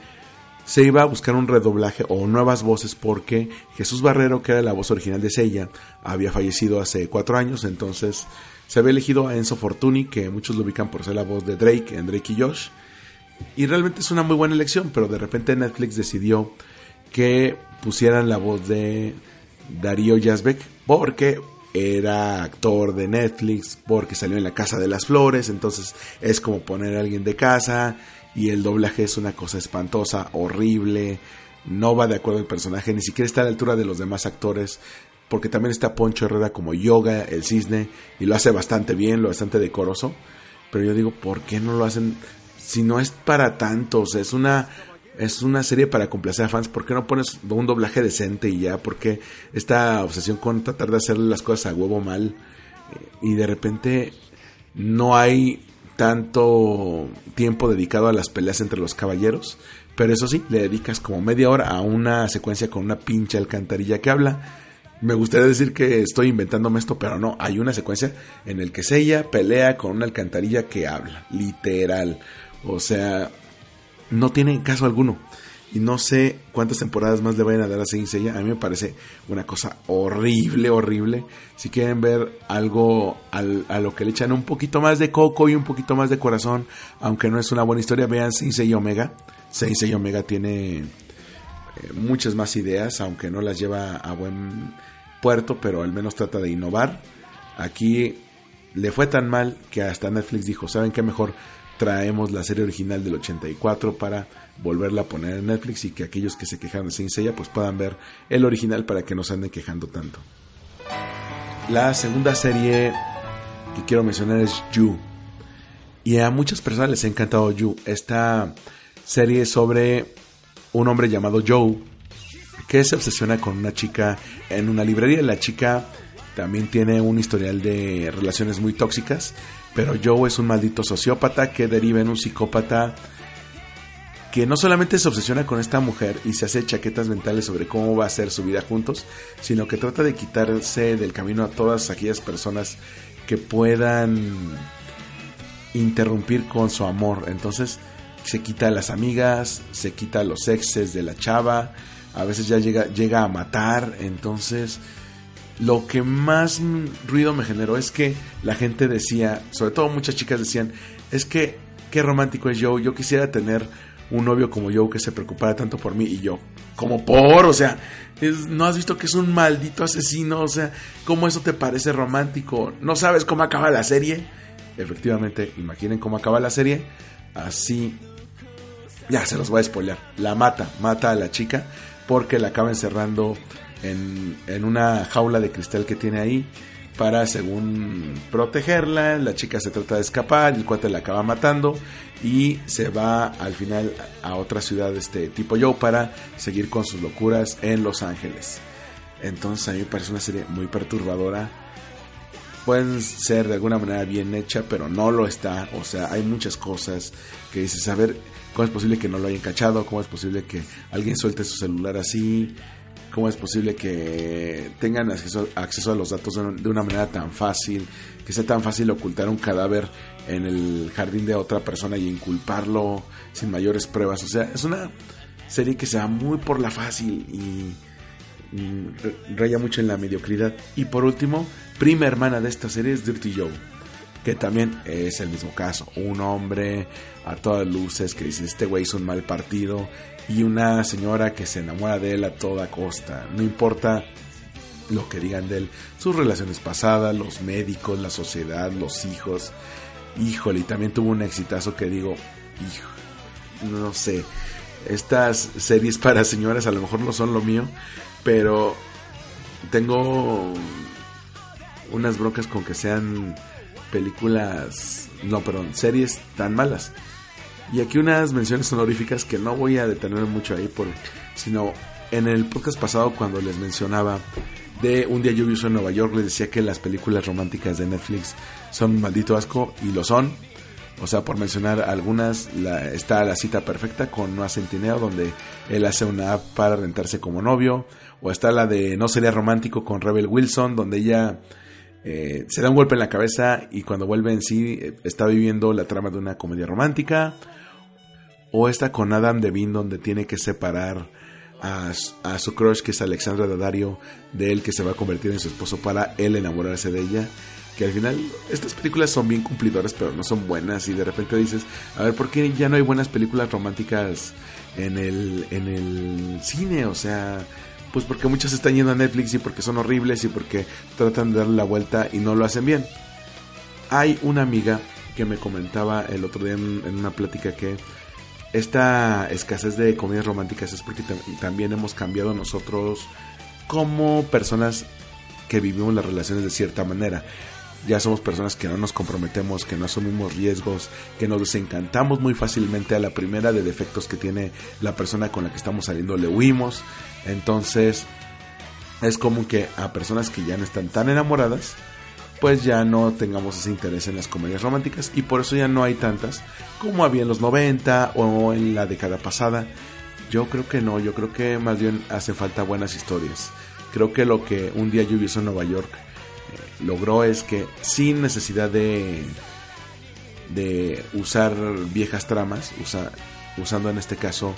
se iba a buscar un redoblaje o nuevas voces porque Jesús Barrero, que era la voz original de Seiya, había fallecido hace cuatro años, entonces se había elegido a Enzo Fortuni, que muchos lo ubican por ser la voz de Drake en Drake y Josh, y realmente es una muy buena elección, pero de repente Netflix decidió que pusieran la voz de Darío Yazbek porque era actor de Netflix, porque salió en La Casa de las Flores, entonces es como poner a alguien de casa y el doblaje es una cosa espantosa, horrible, no va de acuerdo el personaje, ni siquiera está a la altura de los demás actores, porque también está Poncho Herrera como Yoga, el cisne, y lo hace bastante bien, lo bastante decoroso, pero yo digo, ¿por qué no lo hacen si no es para tantos, es una es una serie para complacer a fans, ¿por qué no pones un doblaje decente y ya? ¿Por qué esta obsesión con tratar de hacer las cosas a huevo mal? Y de repente no hay tanto tiempo dedicado a las peleas entre los caballeros, pero eso sí, le dedicas como media hora a una secuencia con una pinche alcantarilla que habla. Me gustaría decir que estoy inventándome esto, pero no, hay una secuencia en el que ella pelea con una alcantarilla que habla, literal. O sea, no tiene caso alguno. Y no sé cuántas temporadas más le vayan a dar a Saint Seiya. A mí me parece una cosa horrible, horrible. Si quieren ver algo a lo que le echan un poquito más de coco y un poquito más de corazón, aunque no es una buena historia, vean Saint Seiya Omega. Saint Seiya Omega tiene eh, muchas más ideas, aunque no las lleva a buen puerto, pero al menos trata de innovar. Aquí le fue tan mal que hasta Netflix dijo, ¿saben qué mejor? Traemos la serie original del 84 para volverla a poner en Netflix y que aquellos que se quejaron de Saint pues puedan ver el original para que no se anden quejando tanto. La segunda serie que quiero mencionar es You. Y a muchas personas les ha encantado You. Esta serie sobre un hombre llamado Joe que se obsesiona con una chica en una librería. La chica también tiene un historial de relaciones muy tóxicas pero Joe es un maldito sociópata que deriva en un psicópata que no solamente se obsesiona con esta mujer y se hace chaquetas mentales sobre cómo va a ser su vida juntos, sino que trata de quitarse del camino a todas aquellas personas que puedan interrumpir con su amor. Entonces, se quita a las amigas, se quita a los exes de la chava, a veces ya llega, llega a matar, entonces lo que más ruido me generó es que la gente decía, sobre todo muchas chicas decían, es que qué romántico es Joe, yo quisiera tener un novio como Joe que se preocupara tanto por mí y yo, como por, o sea, no has visto que es un maldito asesino, o sea, ¿cómo eso te parece romántico? ¿No sabes cómo acaba la serie? Efectivamente, imaginen cómo acaba la serie, así, ya se los voy a spoiler, la mata, mata a la chica porque la acaba encerrando en, en una jaula de cristal que tiene ahí para, según protegerla, la chica se trata de escapar, el cuate la acaba matando y se va al final a otra ciudad este tipo Joe para seguir con sus locuras en Los Ángeles. Entonces a mí me parece una serie muy perturbadora. Pueden ser de alguna manera bien hecha, pero no lo está. O sea, hay muchas cosas que dices, a ver, ¿cómo es posible que no lo hayan cachado? ¿Cómo es posible que alguien suelte su celular así? ¿Cómo es posible que tengan acceso, a los datos de una manera tan fácil? Que sea tan fácil ocultar un cadáver en el jardín de otra persona y inculparlo sin mayores pruebas. O sea, es una serie que se va muy por la fácil y, raya mucho en la mediocridad. Y por último, prima hermana de esta serie es Dirty Joe, que también es el mismo caso. Un hombre a todas luces que dice, este güey es un mal partido y una señora que se enamora de él a toda costa. No importa lo que digan de él, sus relaciones pasadas, los médicos, la sociedad, los hijos. Híjole, y también tuvo un exitazo que digo, hijo, no sé, estas series para señoras a lo mejor no son lo mío, pero tengo unas broncas con que sean películas, no, perdón, series tan malas. Y aquí unas menciones honoríficas que no voy a detener mucho ahí, por, sino en el podcast pasado cuando les mencionaba de Un día lluvioso en Nueva York, les decía que las películas románticas de Netflix son un maldito asco y lo son. O sea, por mencionar algunas, la, está La cita perfecta con Noah Centineo, donde él hace una app para rentarse como novio. O está la de No sería romántico con Rebel Wilson, donde ella eh, se da un golpe en la cabeza y cuando vuelve en sí eh, está viviendo la trama de una comedia romántica o esta con Adam Devine donde tiene que separar a, su crush que es Alexandra Daddario de él que se va a convertir en su esposo para él enamorarse de ella. Que al final estas películas son bien cumplidoras pero no son buenas y de repente dices a ver por qué ya no hay buenas películas románticas en el en el cine o sea pues porque muchas están yendo a Netflix y porque son horribles y porque tratan de darle la vuelta y no lo hacen bien hay una amiga que me comentaba el otro día en una plática que esta escasez de comedias románticas es porque también hemos cambiado nosotros como personas que vivimos las relaciones de cierta manera. Ya somos personas que no nos comprometemos, que no asumimos riesgos, que nos desencantamos muy fácilmente a la primera de defectos que tiene la persona con la que estamos saliendo, le huimos. Entonces es común que a personas que ya no están tan enamoradas, pues ya no tengamos ese interés en las comedias románticas y por eso ya no hay tantas como había en los 90 o en la década pasada. Yo creo que no, yo creo que más bien hace falta buenas historias. Creo que lo que un día lluvioso en Nueva York eh, logró es que sin necesidad de de usar viejas tramas, usando en este caso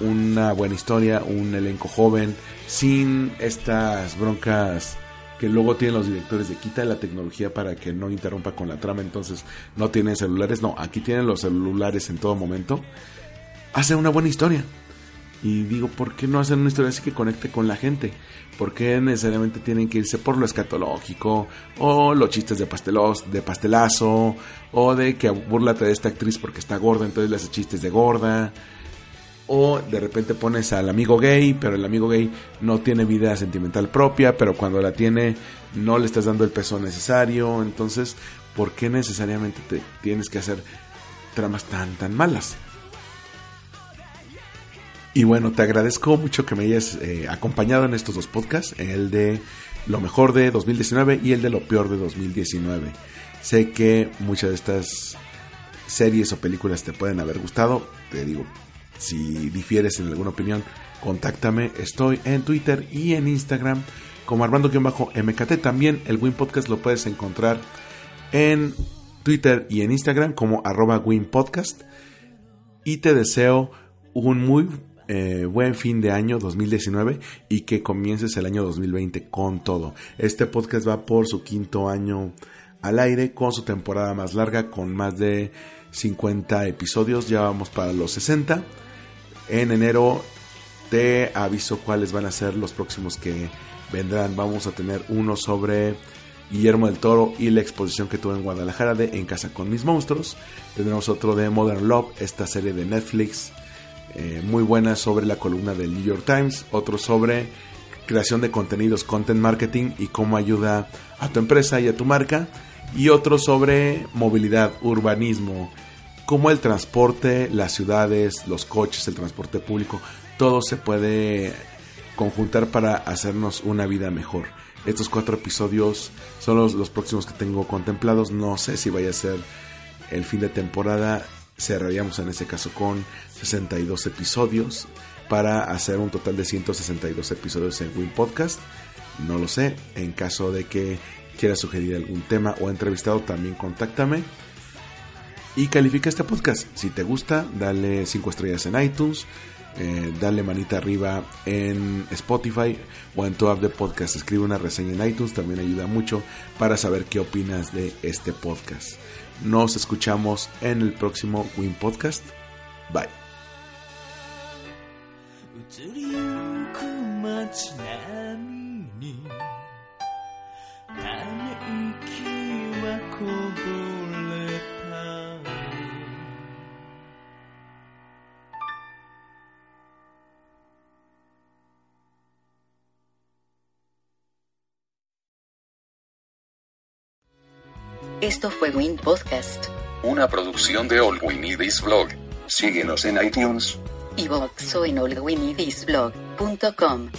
una buena historia, un elenco joven, sin estas broncas que luego tienen los directores de quita la tecnología para que no interrumpa con la trama, entonces no tienen celulares, no, aquí tienen los celulares en todo momento, hace una buena historia. Y digo, ¿por qué no hacen una historia así que conecte con la gente? ¿Por qué necesariamente tienen que irse por lo escatológico? O los chistes de, pastelos, de pastelazo. O de que burlate de esta actriz porque está gorda, entonces le hace chistes de gorda o de repente pones al amigo gay, pero el amigo gay no tiene vida sentimental propia, pero cuando la tiene no le estás dando el peso necesario, entonces, ¿por qué necesariamente te tienes que hacer tramas tan tan malas? Y bueno, te agradezco mucho que me hayas eh, acompañado en estos dos podcasts, el de lo mejor de 2019 y el de lo peor de 2019. Sé que muchas de estas series o películas te pueden haber gustado, te digo, si difieres en alguna opinión, contáctame. Estoy en Twitter y en Instagram como Armando-MKT. También el Win Podcast lo puedes encontrar en Twitter y en Instagram como arroba Win Podcast. y te deseo un muy eh, buen fin de año 2019 y que comiences el año 2020 con todo. Este podcast va por su quinto año al aire con su temporada más larga con más de 50 episodios, ya vamos para los 60. En enero te aviso cuáles van a ser los próximos que vendrán. Vamos a tener uno sobre Guillermo del Toro y la exposición que tuve en Guadalajara de En casa con mis monstruos. Tendremos otro de Modern Love, esta serie de Netflix eh, muy buena sobre la columna del New York Times. Otro sobre creación de contenidos, content marketing y cómo ayuda a tu empresa y a tu marca. Y otro sobre movilidad, urbanismo, cómo el transporte, las ciudades, los coches, el transporte público, todo se puede conjuntar para hacernos una vida mejor. Estos cuatro episodios son los, próximos que tengo contemplados. No sé si vaya a ser el fin de temporada. Cerraríamos en ese caso con 62 episodios para hacer un total de 162 episodios en Win Podcast. No lo sé. En caso de que quieras sugerir algún tema o entrevistado, también contáctame. Y califica este podcast. Si te gusta, dale 5 estrellas en iTunes eh, dale manita arriba en Spotify o en tu app de podcast. Escribe una reseña en iTunes, también ayuda mucho para saber qué opinas de este podcast. Nos escuchamos en el próximo Win Podcast. Bye. Esto fue Win Podcast. Una producción de All We Need Is Blog. Síguenos en iTunes. Y o en allwinidisblog.com.